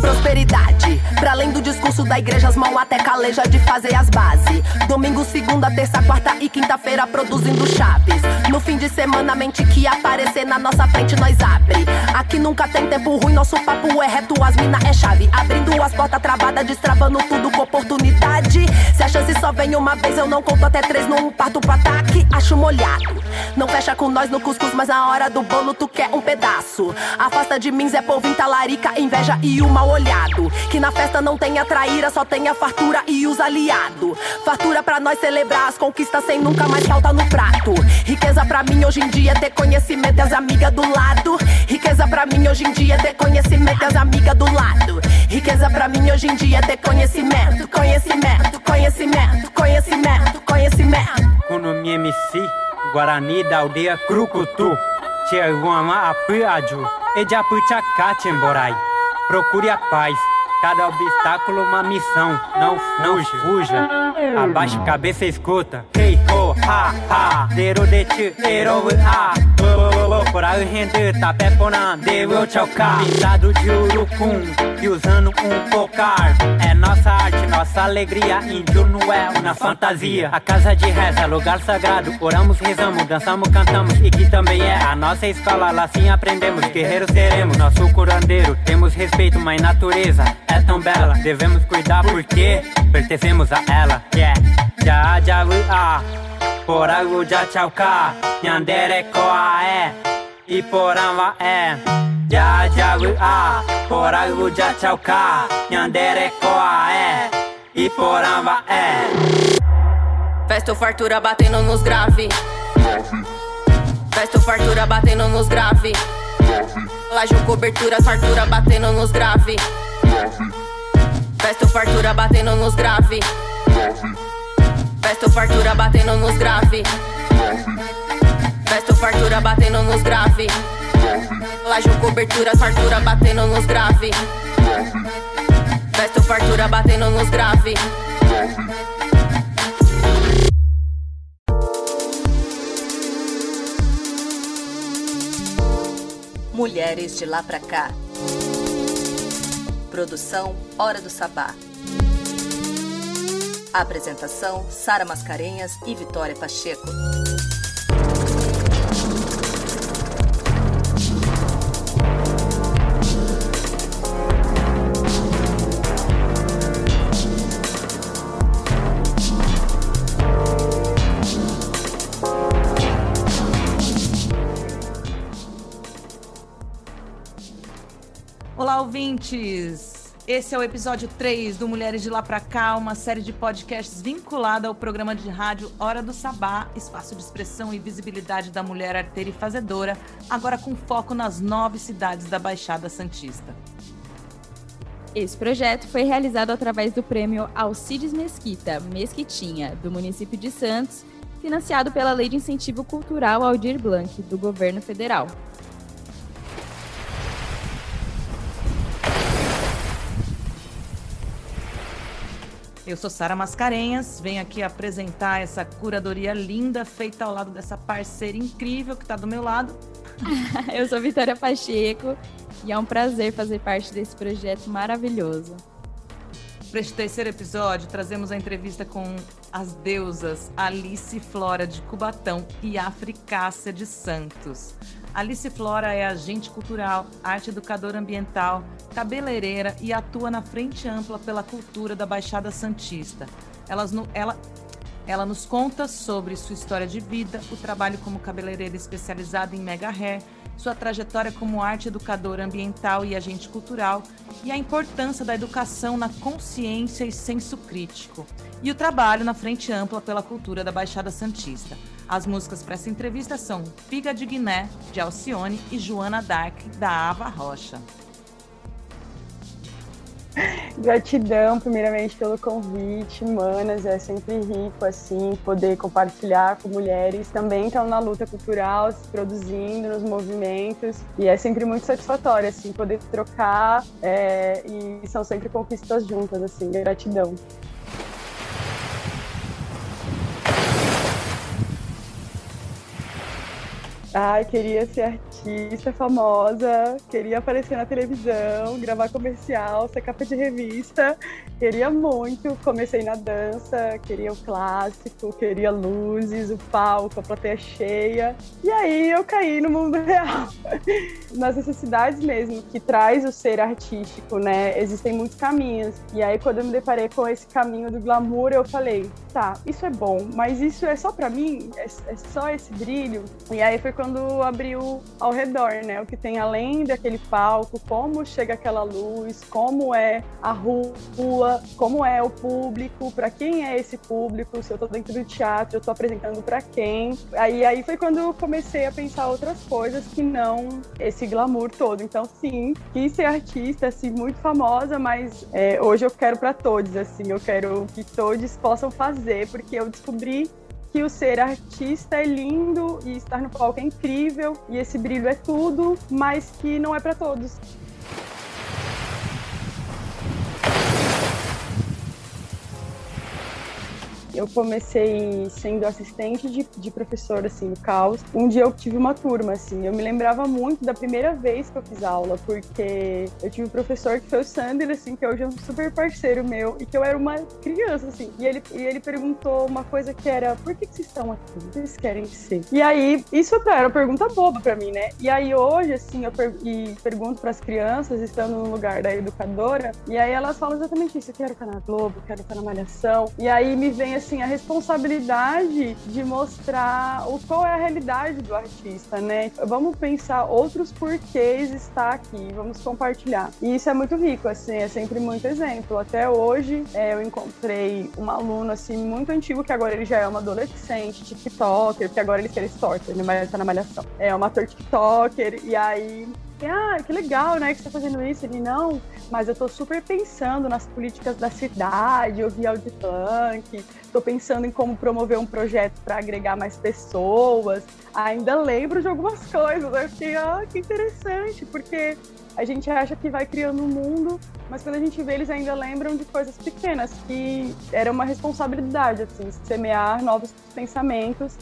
Prosperidade, pra além do discurso da igreja, as mãos até caleja de fazer as bases. Domingo, segunda, terça, quarta e quinta-feira produzindo chaves. No fim de semana, mente que aparecer na nossa frente, nós abre. Aqui nunca tem tempo ruim, nosso papo é reto, as mina é chave. Abrindo as portas travadas, destravando tudo com oportunidade. Se a chance só vem uma vez, eu não conto até três, não parto pro ataque, acho molhado. Não fecha com nós no cuscuz, mas na hora do bolo tu quer um pedaço. Afasta de mim, Zé Povinho, talarica, inveja e o mal olhado. Que na festa não tenha traíra, só tenha fartura e os aliados. Fartura pra nós celebrar as conquistas sem nunca mais falta no prato. Riqueza pra mim hoje em dia é ter conhecimento e as amigas do lado. Riqueza pra mim hoje em dia é ter conhecimento e as amigas do lado. Riqueza pra mim hoje em dia é ter conhecimento, conhecimento, conhecimento, conhecimento, conhecimento. Kunomi MC, Guarani da aldeia Crucutu, Tiaguama Apiaju, Ejapuchacachemborai. Procure a paz, cada obstáculo uma missão, não, não fuja. Abaixe a cabeça e escuta. Hey ho, ha, ha, zero de ti, zero a. Por aí render, tapé porã, deu chocar. Pintado de urucum e usando um cocar. É nossa arte, nossa alegria. Índio não é uma fantasia. A casa de reza, lugar sagrado. Oramos, rezamos, dançamos, cantamos. E que também é a nossa escola. Lá sim aprendemos, guerreiros seremos. Nosso curandeiro, temos respeito, mas natureza é tão bela. Devemos cuidar porque pertencemos a ela. Yeah, já, já, ah. Poragu já chauka, nyandere koa é. E poramba é. Já, já, ah. Poragu já chauka, nyandere koa é. E poramba é. Festa ou fartura batendo nos grave. Festa ou fartura batendo nos grave. Laje cobertura, fartura batendo nos grave. Festa ou fartura batendo nos grave. Festa ou fartura batendo nos grave. Festa ou fartura batendo nos grave. Laje ou cobertura, fartura batendo nos grave. Festa ou fartura batendo nos grave. Mulheres de lá pra cá. Produção Hora do Sabá. Apresentação: Sara Mascarenhas e Vitória Pacheco. Ouvintes! Esse é o episódio 3 do Mulheres de Lá Pra Cá, uma série de podcasts vinculada ao programa de rádio Hora do Sabá, espaço de expressão e visibilidade da mulher arteira e fazedora, agora com foco nas nove cidades da Baixada Santista. Esse projeto foi realizado através do prêmio Alcides Mesquita, Mesquitinha, do município de Santos, financiado pela Lei de Incentivo Cultural Aldir Blanc, do governo federal. Eu sou Sara Mascarenhas, venho aqui apresentar essa curadoria linda feita ao lado dessa parceira incrível que está do meu lado. Eu sou Vitória Pacheco e é um prazer fazer parte desse projeto maravilhoso. Para este terceiro episódio, trazemos a entrevista com as deusas Alice Flora de Cubatão e Africácia de Santos. Alice Flora é agente cultural, arte educadora ambiental, cabeleireira e atua na frente ampla pela cultura da Baixada Santista. Elas ela, ela nos conta sobre sua história de vida, o trabalho como cabeleireira especializada em mega hair, sua trajetória como arte educadora ambiental e agente cultural e a importância da educação na consciência e senso crítico, e o trabalho na frente ampla pela cultura da Baixada Santista. As músicas para essa entrevista são Figa de Guiné, de Alcione, e Joana Dark, da Ava Rocha. Gratidão, primeiramente, pelo convite, Manas. É sempre rico, assim, poder compartilhar com mulheres também estão na luta cultural, se produzindo nos movimentos. E é sempre muito satisfatório, assim, poder trocar. É, e são sempre conquistas juntas, assim. Gratidão. Ai, queria ser artista famosa, queria aparecer na televisão, gravar comercial, ser capa de revista. Queria muito. Comecei na dança, queria o clássico, queria luzes, o palco, a plateia cheia. E aí eu caí no mundo real. Nas necessidades mesmo que traz o ser artístico, né? Existem muitos caminhos. E aí quando eu me deparei com esse caminho do glamour, eu falei, tá, isso é bom, mas isso é só para mim? É, é só esse brilho? E aí foi quando abriu ao redor, né? O que tem além daquele palco, como chega aquela luz, como é a rua, como é o público, para quem é esse público, se eu tô dentro do teatro, eu tô apresentando para quem. Aí, aí foi quando eu comecei a pensar outras coisas que não esse glamour todo. Então, sim, quis ser artista, assim, muito famosa, mas é, hoje eu quero para todos, assim, eu quero que todos possam fazer, porque eu descobri que o ser artista é lindo e estar no palco é incrível e esse brilho é tudo, mas que não é para todos. Eu comecei sendo assistente de, de professor, assim, no caos. Um dia eu tive uma turma, assim, eu me lembrava muito da primeira vez que eu fiz aula, porque eu tive um professor que foi o Sander, assim, que hoje é um super parceiro meu, e que eu era uma criança, assim, e ele, e ele perguntou uma coisa que era, por que, que vocês estão aqui? O que vocês querem ser? E aí, isso era uma pergunta boba pra mim, né? E aí hoje, assim, eu per e pergunto pras crianças, estando no lugar da educadora, e aí elas falam exatamente isso, eu quero estar na Globo, quero estar na Malhação, e aí me vem, assim, a responsabilidade de mostrar o qual é a realidade do artista, né? Vamos pensar outros porquês estar aqui, vamos compartilhar. E isso é muito rico, assim, é sempre muito exemplo. Até hoje é, eu encontrei um aluno, assim, muito antigo, que agora ele já é uma adolescente, tiktoker, porque agora ele quer stalker, né? Mas tá na malhação. É uma ator tiktoker, e aí ah, que legal, né, que você tá fazendo isso. Ele, não, mas eu tô super pensando nas políticas da cidade, eu vi Audipunk, tô pensando em como promover um projeto para agregar mais pessoas. Ainda lembro de algumas coisas, eu fiquei, ah, que interessante, porque a gente acha que vai criando um mundo, mas quando a gente vê, eles ainda lembram de coisas pequenas, que era uma responsabilidade, assim, semear novos pensamentos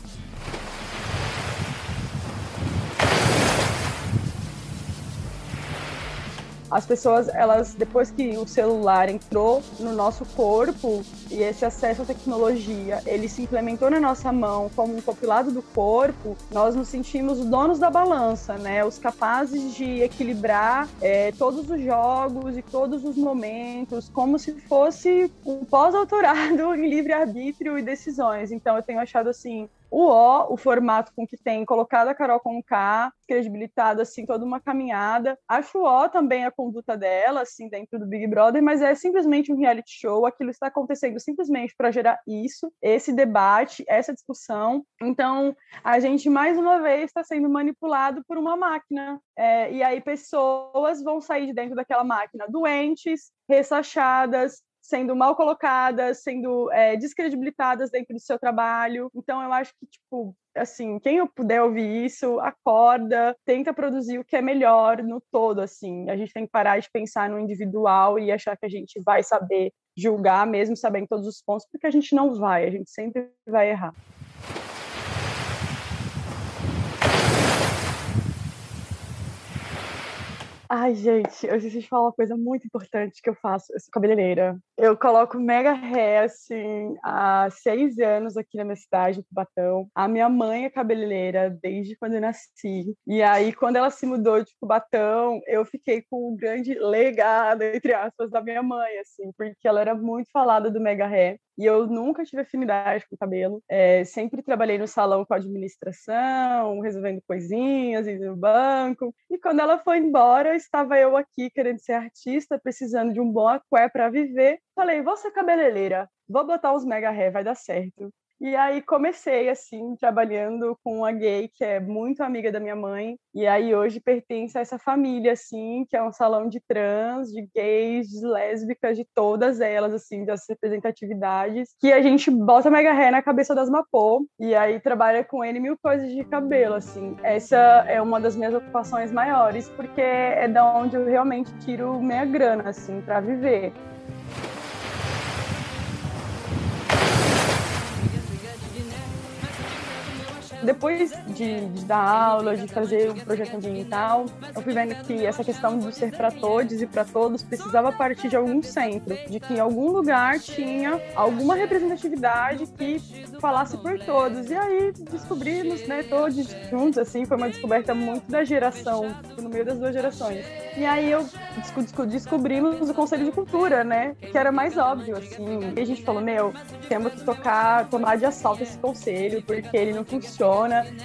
as pessoas, elas depois que o celular entrou no nosso corpo e esse acesso à tecnologia, ele se implementou na nossa mão como um compilado do corpo, nós nos sentimos donos da balança, né? Os capazes de equilibrar é, todos os jogos e todos os momentos, como se fosse um pós-autorado em livre arbítrio e decisões. Então, eu tenho achado assim o O, o formato com que tem colocado a Carol com K, credibilitado assim toda uma caminhada. Acho o O também a conduta dela assim dentro do Big Brother, mas é simplesmente um reality show, aquilo está acontecendo simplesmente para gerar isso, esse debate, essa discussão. Então, a gente mais uma vez está sendo manipulado por uma máquina. É, e aí pessoas vão sair de dentro daquela máquina doentes, ressachadas, sendo mal colocadas, sendo é, descredibilitadas dentro do seu trabalho. Então, eu acho que, tipo, assim, quem puder ouvir isso, acorda, tenta produzir o que é melhor no todo, assim. A gente tem que parar de pensar no individual e achar que a gente vai saber julgar, mesmo sabendo todos os pontos, porque a gente não vai, a gente sempre vai errar. Ai, gente, eu esqueci de falar uma coisa muito importante que eu faço. Eu sou cabeleireira. Eu coloco mega ré, assim, há seis anos aqui na minha cidade, Cubatão. A minha mãe é cabeleireira desde quando eu nasci. E aí, quando ela se mudou de Cubatão, eu fiquei com o grande legado, entre aspas, da minha mãe, assim, porque ela era muito falada do mega ré. E eu nunca tive afinidade com cabelo. É, sempre trabalhei no salão com administração, resolvendo coisinhas, indo no banco. E quando ela foi embora, estava eu aqui querendo ser artista, precisando de um bom aqué para viver. Falei, vou ser cabeleireira, vou botar os mega hair, vai dar certo. E aí comecei assim, trabalhando com uma gay que é muito amiga da minha mãe, e aí hoje pertence a essa família assim, que é um salão de trans, de gays, de lésbicas, de todas elas assim, das representatividades, que a gente bota mega hair na cabeça das Mapô e aí trabalha com N mil coisas de cabelo assim. Essa é uma das minhas ocupações maiores, porque é da onde eu realmente tiro minha grana assim para viver. Depois de, de, dar aula, de fazer um projeto ambiental, eu fui vendo que essa questão do ser para todos e para todos precisava partir de algum centro, de que em algum lugar tinha alguma representatividade que falasse por todos. E aí descobrimos, né, todos juntos, assim, foi uma descoberta muito da geração, no meio das duas gerações. E aí eu descobrimos o Conselho de Cultura, né, que era mais óbvio, assim. E a gente falou, meu, temos que tocar, tomar de assalto esse conselho, porque ele não funciona,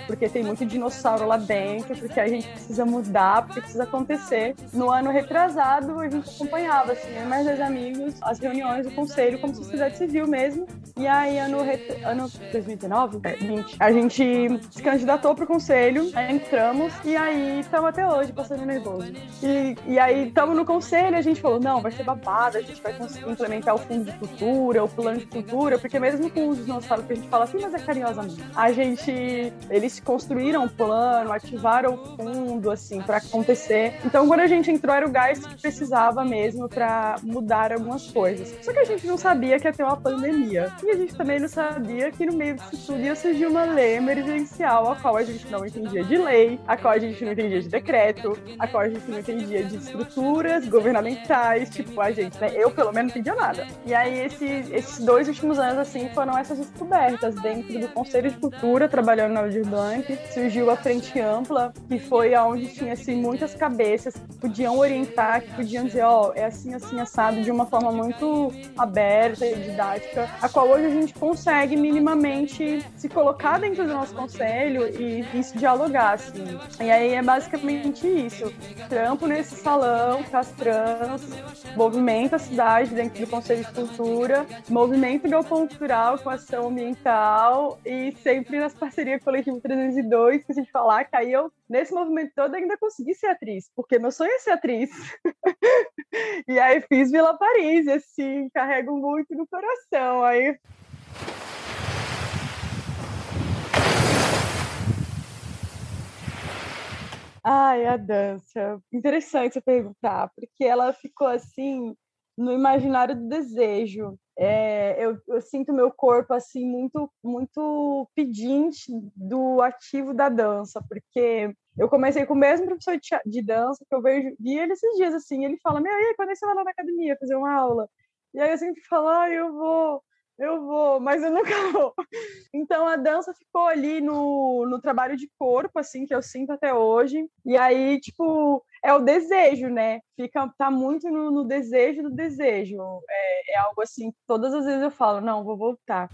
porque tem muito dinossauro lá dentro, porque a gente precisa mudar, porque precisa acontecer. No ano retrasado, a gente acompanhava, assim, mais dois amigos, as reuniões do conselho como sociedade civil mesmo. E aí, ano, ano 2019, é, 20, a gente se candidatou pro conselho, entramos, e aí estamos até hoje passando nervoso. E, e aí estamos no conselho, a gente falou, não, vai ser babado, a gente vai conseguir implementar o fundo de cultura, o plano de cultura, porque mesmo com os dinossauros que a gente fala assim, mas é carinhosamente. A gente, eles construíram o plano, ativaram o fundo, assim, para acontecer. Então, quando a gente entrou, era o gás que precisava mesmo para mudar algumas coisas. Só que a gente não sabia que ia ter uma pandemia. E a gente também não sabia que no meio disso tudo ia surgir uma lei emergencial, a qual a gente não entendia de lei, a qual a gente não entendia de decreto, a qual a gente não entendia de estruturas governamentais, tipo, a gente, né? Eu, pelo menos, não entendia nada. E aí, esse, esses dois últimos anos, assim, foram essas descobertas dentro do Conselho de Cultura, trabalhando na Aldir Blanc, surgiu a Frente Ampla, que foi aonde tinha, assim, muitas cabeças que podiam orientar, que podiam dizer, ó, oh, é assim, assim, assado, de uma forma muito aberta e didática, a qual hoje a gente consegue minimamente se colocar dentro do nosso conselho e, e se dialogar, assim. E aí é basicamente isso. Trampo nesse salão com as trans, movimento a cidade dentro do Conselho de Cultura, movimento galpão cultural com ação ambiental e sempre nas parcerias com o Coletivo 302, esqueci de falar que aí eu, nesse movimento todo, ainda consegui ser atriz, porque meu sonho é ser atriz. e aí fiz Vila Paris, assim, carrego muito no coração. Aí Ai, a dança. Interessante você perguntar, porque ela ficou assim no imaginário do desejo. É, eu, eu, sinto meu corpo assim muito muito pedinte do ativo da dança, porque eu comecei com o mesmo professor de, de dança que eu vejo, vi ele esses dias assim, ele fala: "Meu, e aí, quando é você vai lá na academia fazer uma aula?" E aí eu sempre falo: "Ah, eu vou" eu vou, mas eu nunca vou. Então a dança ficou ali no, no trabalho de corpo, assim, que eu sinto até hoje. E aí, tipo, é o desejo, né? Fica, tá muito no, no desejo do desejo. É, é algo assim, todas as vezes eu falo, não, vou voltar.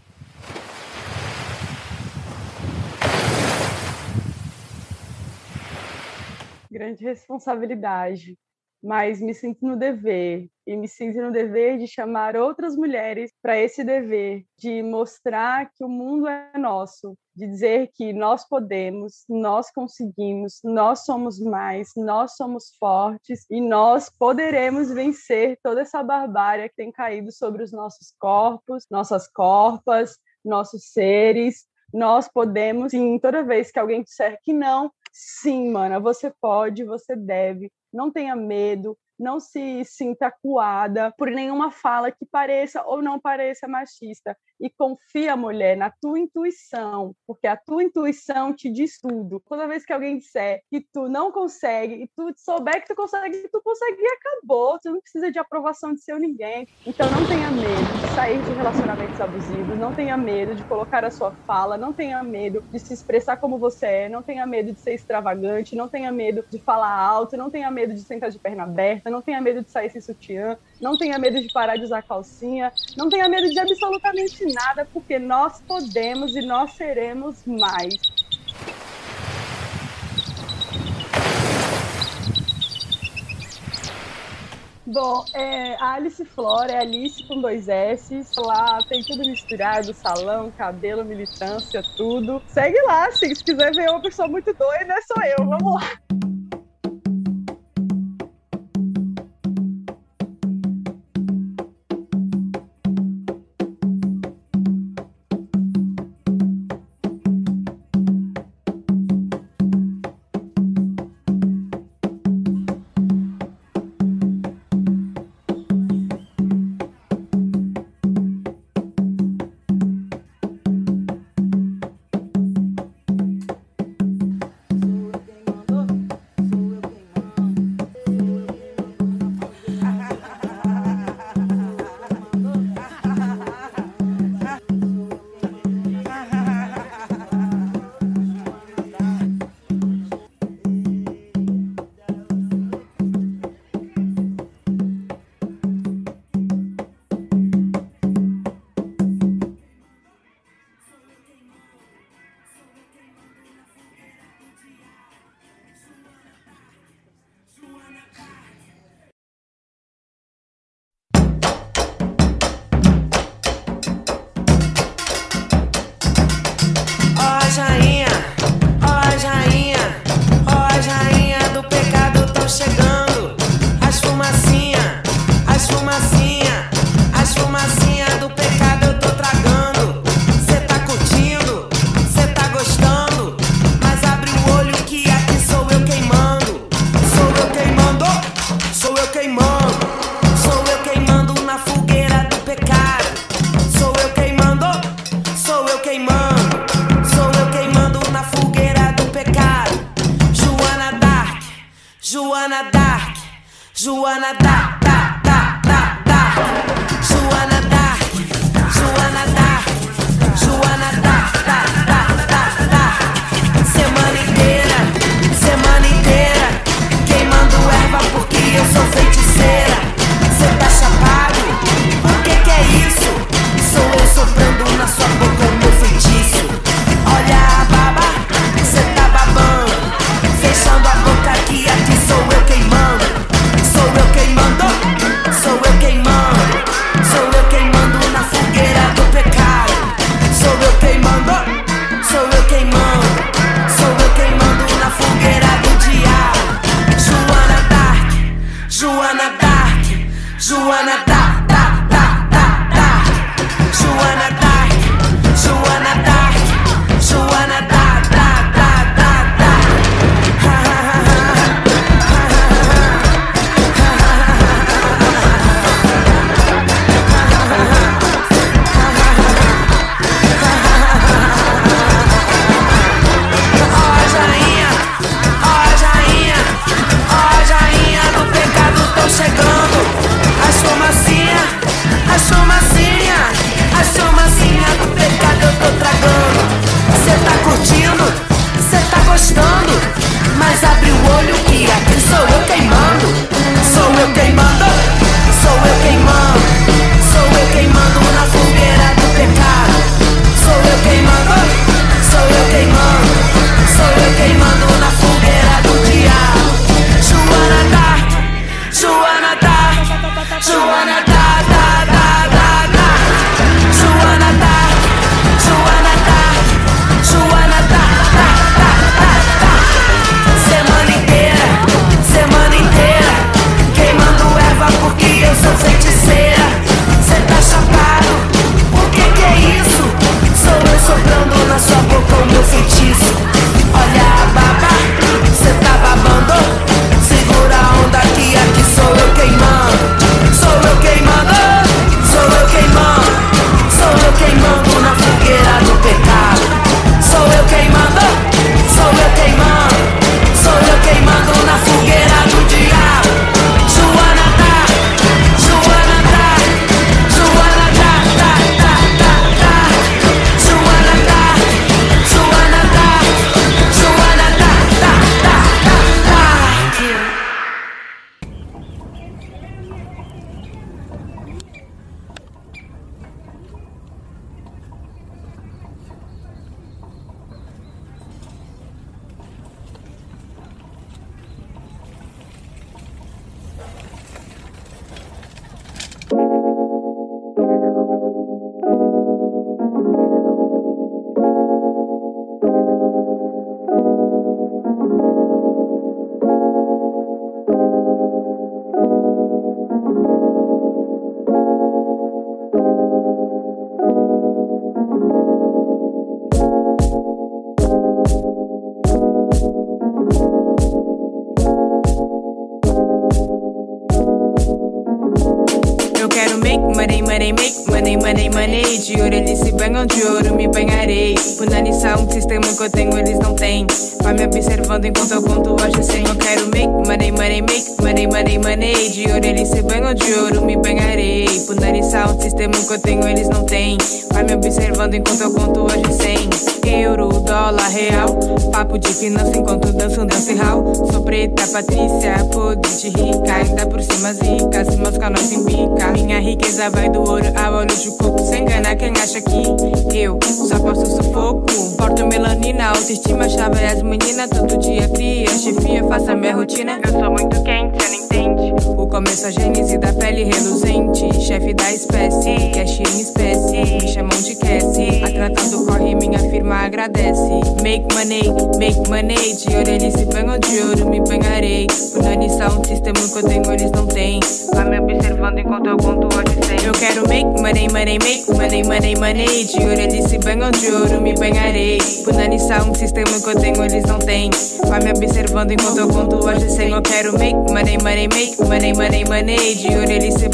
Grande responsabilidade mas me sinto no dever e me sinto no dever de chamar outras mulheres para esse dever, de mostrar que o mundo é nosso, de dizer que nós podemos, nós conseguimos, nós somos mais, nós somos fortes e nós poderemos vencer toda essa barbárie que tem caído sobre os nossos corpos, nossas corpas, nossos seres. Nós podemos, sim, toda vez que alguém disser que não, sim, mana, você pode, você deve, não tenha medo, não se sinta acuada por nenhuma fala que pareça ou não pareça machista. E confia, mulher, na tua intuição, porque a tua intuição te diz tudo. Toda vez que alguém disser que tu não consegue e tu souber que tu consegue, tu consegue e acabou. Tu não precisa de aprovação de seu ninguém. Então não tenha medo de sair de relacionamentos abusivos, não tenha medo de colocar a sua fala, não tenha medo de se expressar como você é, não tenha medo de ser extravagante, não tenha medo de falar alto, não tenha medo de sentar de perna aberta, não tenha medo de sair sem sutiã, não tenha medo de parar de usar calcinha, não tenha medo de absolutamente nada, porque nós podemos e nós seremos mais. Bom, é, a Alice Flora é Alice com dois S. Lá tem tudo misturado: salão, cabelo, militância, tudo. Segue lá, se quiser ver uma pessoa muito doida, sou eu. Vamos lá.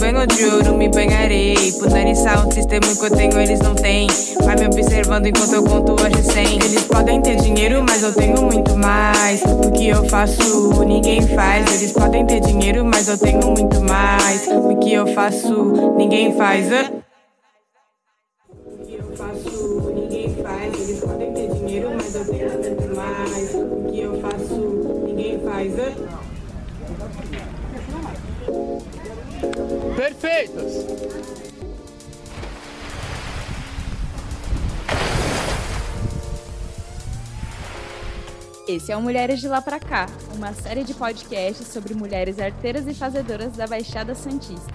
Banham, de ouro me banharei. Punanição, sistema que eu tenho, eles não têm. Vai me observando enquanto eu conto hoje sem. Eles podem ter dinheiro, mas eu tenho muito mais. O que eu faço, ninguém faz. Eles podem ter dinheiro, mas eu tenho muito mais. O que eu faço, ninguém faz. hã? O que eu faço, ninguém faz. Eles podem ter dinheiro, mas eu tenho muito mais. O que eu faço, ninguém faz. Hã? Perfeitas! Esse é o Mulheres de Lá Pra Cá, uma série de podcasts sobre mulheres arteiras e fazedoras da Baixada Santista.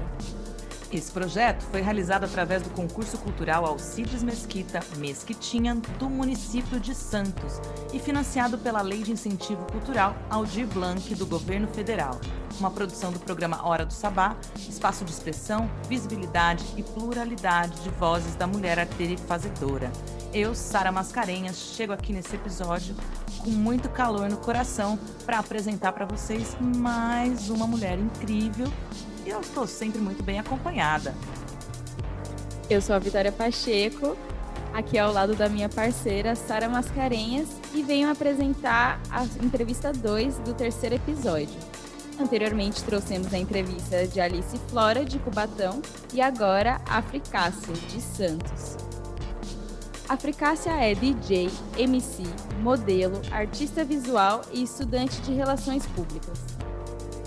Esse projeto foi realizado através do concurso cultural Alcides Mesquita Mesquitinha do município de Santos e financiado pela Lei de Incentivo Cultural Aldir Blanc do Governo Federal. Uma produção do programa Hora do Sabá, espaço de expressão, visibilidade e pluralidade de vozes da mulher arteira e fazedora. Eu, Sara Mascarenhas, chego aqui nesse episódio com muito calor no coração para apresentar para vocês mais uma mulher incrível e eu estou sempre muito bem acompanhada. Eu sou a Vitória Pacheco, aqui ao lado da minha parceira Sara Mascarenhas e venho apresentar a entrevista 2 do terceiro episódio. Anteriormente trouxemos a entrevista de Alice Flora, de Cubatão, e agora a Fricácia, de Santos. A Fricácia é DJ, MC, modelo, artista visual e estudante de relações públicas.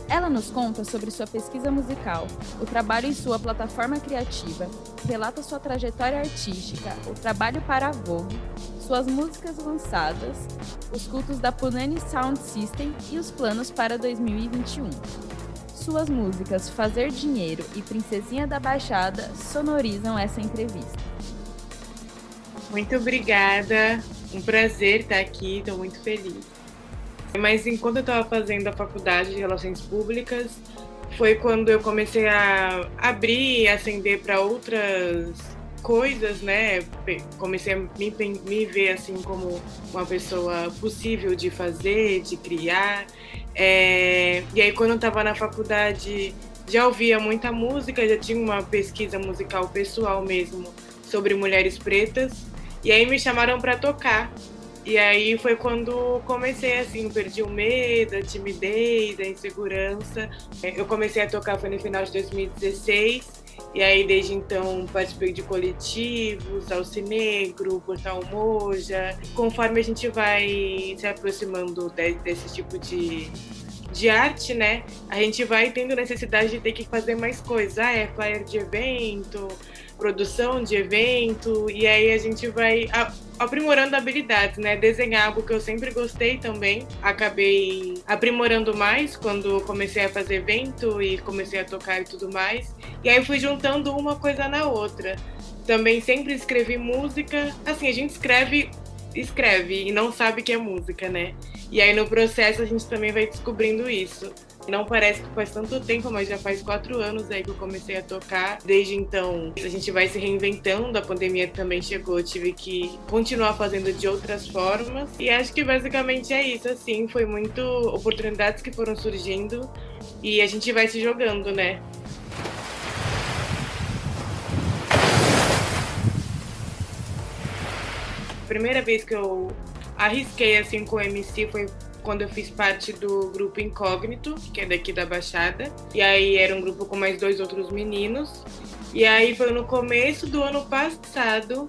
Ela nos conta sobre sua pesquisa musical, o trabalho em sua plataforma criativa, relata sua trajetória artística, o trabalho para a Vogue, suas músicas lançadas, os cultos da Punani Sound System e os planos para 2021. Suas músicas Fazer Dinheiro e Princesinha da Baixada sonorizam essa entrevista. Muito obrigada, um prazer estar aqui, estou muito feliz. Mas enquanto eu estava fazendo a faculdade de Relações Públicas, foi quando eu comecei a abrir e acender para outras coisas, né? Comecei a me, me, ver assim como uma pessoa possível de fazer, de criar. É... E aí quando eu estava na faculdade já ouvia muita música, já tinha uma pesquisa musical pessoal mesmo sobre mulheres pretas. E aí me chamaram para tocar. E aí foi quando comecei assim, perdi o medo, a timidez, a insegurança. Eu comecei a tocar foi no final de 2016. E aí desde então participei de coletivos, Alce Negro, Portal Moja. Conforme a gente vai se aproximando de, desse tipo de, de arte, né? A gente vai tendo necessidade de ter que fazer mais coisas. Ah, é flyer de evento, produção de evento, e aí a gente vai aprimorando habilidades, né? Desenhar algo que eu sempre gostei também. Acabei aprimorando mais quando comecei a fazer evento e comecei a tocar e tudo mais. E aí fui juntando uma coisa na outra. Também sempre escrevi música. Assim, a gente escreve escreve e não sabe que é música, né? E aí no processo a gente também vai descobrindo isso. Não parece que faz tanto tempo, mas já faz quatro anos aí que eu comecei a tocar. Desde então, a gente vai se reinventando. A pandemia também chegou, eu tive que continuar fazendo de outras formas. E acho que basicamente é isso, assim. Foi muito oportunidades que foram surgindo e a gente vai se jogando, né? A primeira vez que eu arrisquei assim com o MC foi quando eu fiz parte do grupo Incógnito, que é daqui da Baixada. E aí era um grupo com mais dois outros meninos. E aí foi no começo do ano passado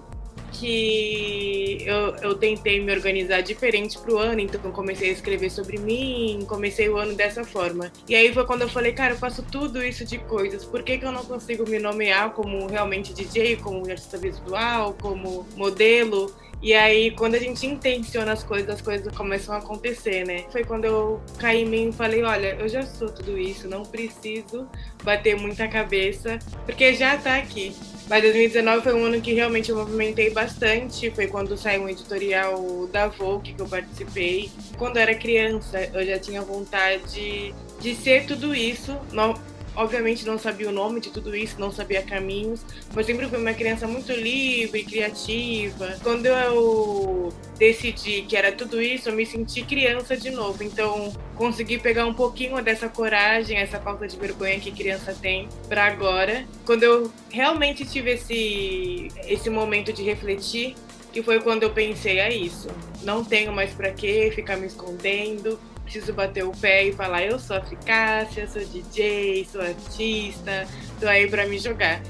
que eu, eu tentei me organizar diferente pro ano, então comecei a escrever sobre mim, comecei o ano dessa forma. E aí foi quando eu falei, cara, eu faço tudo isso de coisas, por que, que eu não consigo me nomear como realmente DJ, como artista visual, como modelo? E aí, quando a gente intenciona as coisas, as coisas começam a acontecer, né? Foi quando eu caí em mim e falei: olha, eu já sou tudo isso, não preciso bater muita cabeça, porque já tá aqui. Mas 2019 foi um ano que realmente eu movimentei bastante. Foi quando saiu um editorial da Vogue que eu participei. Quando eu era criança, eu já tinha vontade de ser tudo isso. Não, obviamente não sabia o nome de tudo isso, não sabia caminhos, mas sempre fui uma criança muito livre, criativa. Quando eu decidi que era tudo isso, eu me senti criança de novo. Então, consegui pegar um pouquinho dessa coragem, essa falta de vergonha que criança tem para agora. Quando eu realmente tive esse esse momento de refletir, que foi quando eu pensei, é isso. Não tenho mais para que ficar me escondendo preciso bater o pé e falar: eu sou eficácia, sou DJ, sou artista, tô aí pra me jogar.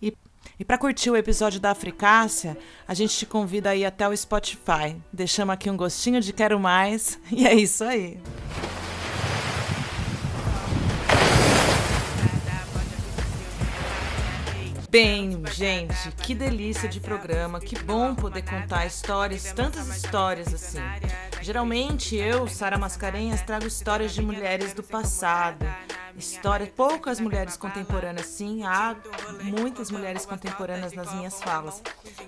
E, e para curtir o episódio da Africácia, a gente te convida aí até o Spotify. Deixamos aqui um gostinho de quero mais e é isso aí. Bem, gente, que delícia de programa, que bom poder contar histórias, tantas histórias assim. Geralmente eu, Sara Mascarenhas, trago histórias de mulheres do passado, histórias, poucas mulheres contemporâneas, sim, há muitas mulheres contemporâneas nas minhas falas.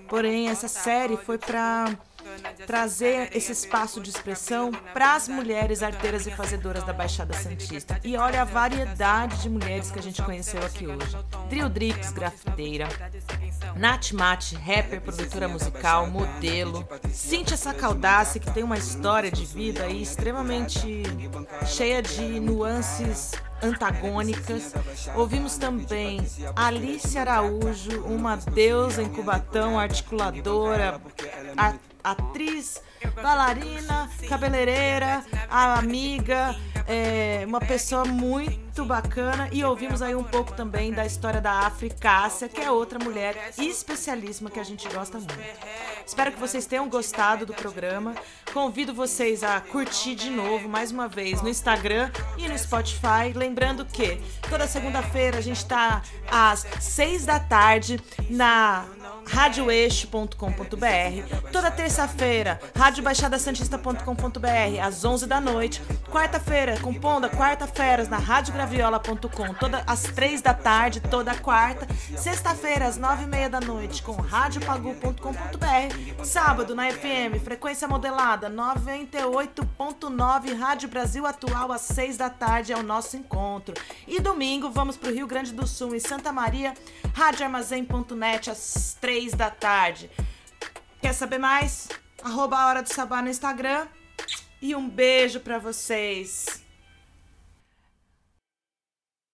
Porém, essa série foi para trazer esse espaço de expressão para as mulheres arteiras e fazedoras da Baixada Santista. E olha a variedade de mulheres que a gente conheceu aqui hoje. Drill Drix, grafiteira. Nath Mate, rapper, produtora musical, modelo. Cíntia Sacaldace, que tem uma história de vida aí extremamente cheia de nuances antagônicas. Ouvimos também Alice Araújo, uma deusa em Cubatão, articuladora, atriz, bailarina, cabeleireira, amiga, é, uma pessoa muito bacana. E ouvimos aí um pouco também da história da Africácia, que é outra mulher especialíssima que a gente gosta muito. Espero que vocês tenham gostado do programa. Convido vocês a curtir de novo, mais uma vez, no Instagram e no Spotify. Lembrando que toda segunda-feira a gente está às seis da tarde na radioeixo.com.br. Toda terça-feira, radiobaixadasantista.com.br, às 11 da noite. Quarta-feira, compondo quarta-feiras na radiograviola.com, todas às 3 da tarde, toda quarta. Sexta-feira, às 9 e meia da noite, com radiopagu.com.br. Sábado, na FM, frequência modelada 98.9, Rádio Brasil Atual, às 6 da tarde, é o nosso encontro. E domingo, vamos para o Rio Grande do Sul, em Santa Maria, radioarmazém.net, às 3 da tarde. Quer saber mais? Arroba a Hora do Sabá no Instagram. E um beijo para vocês.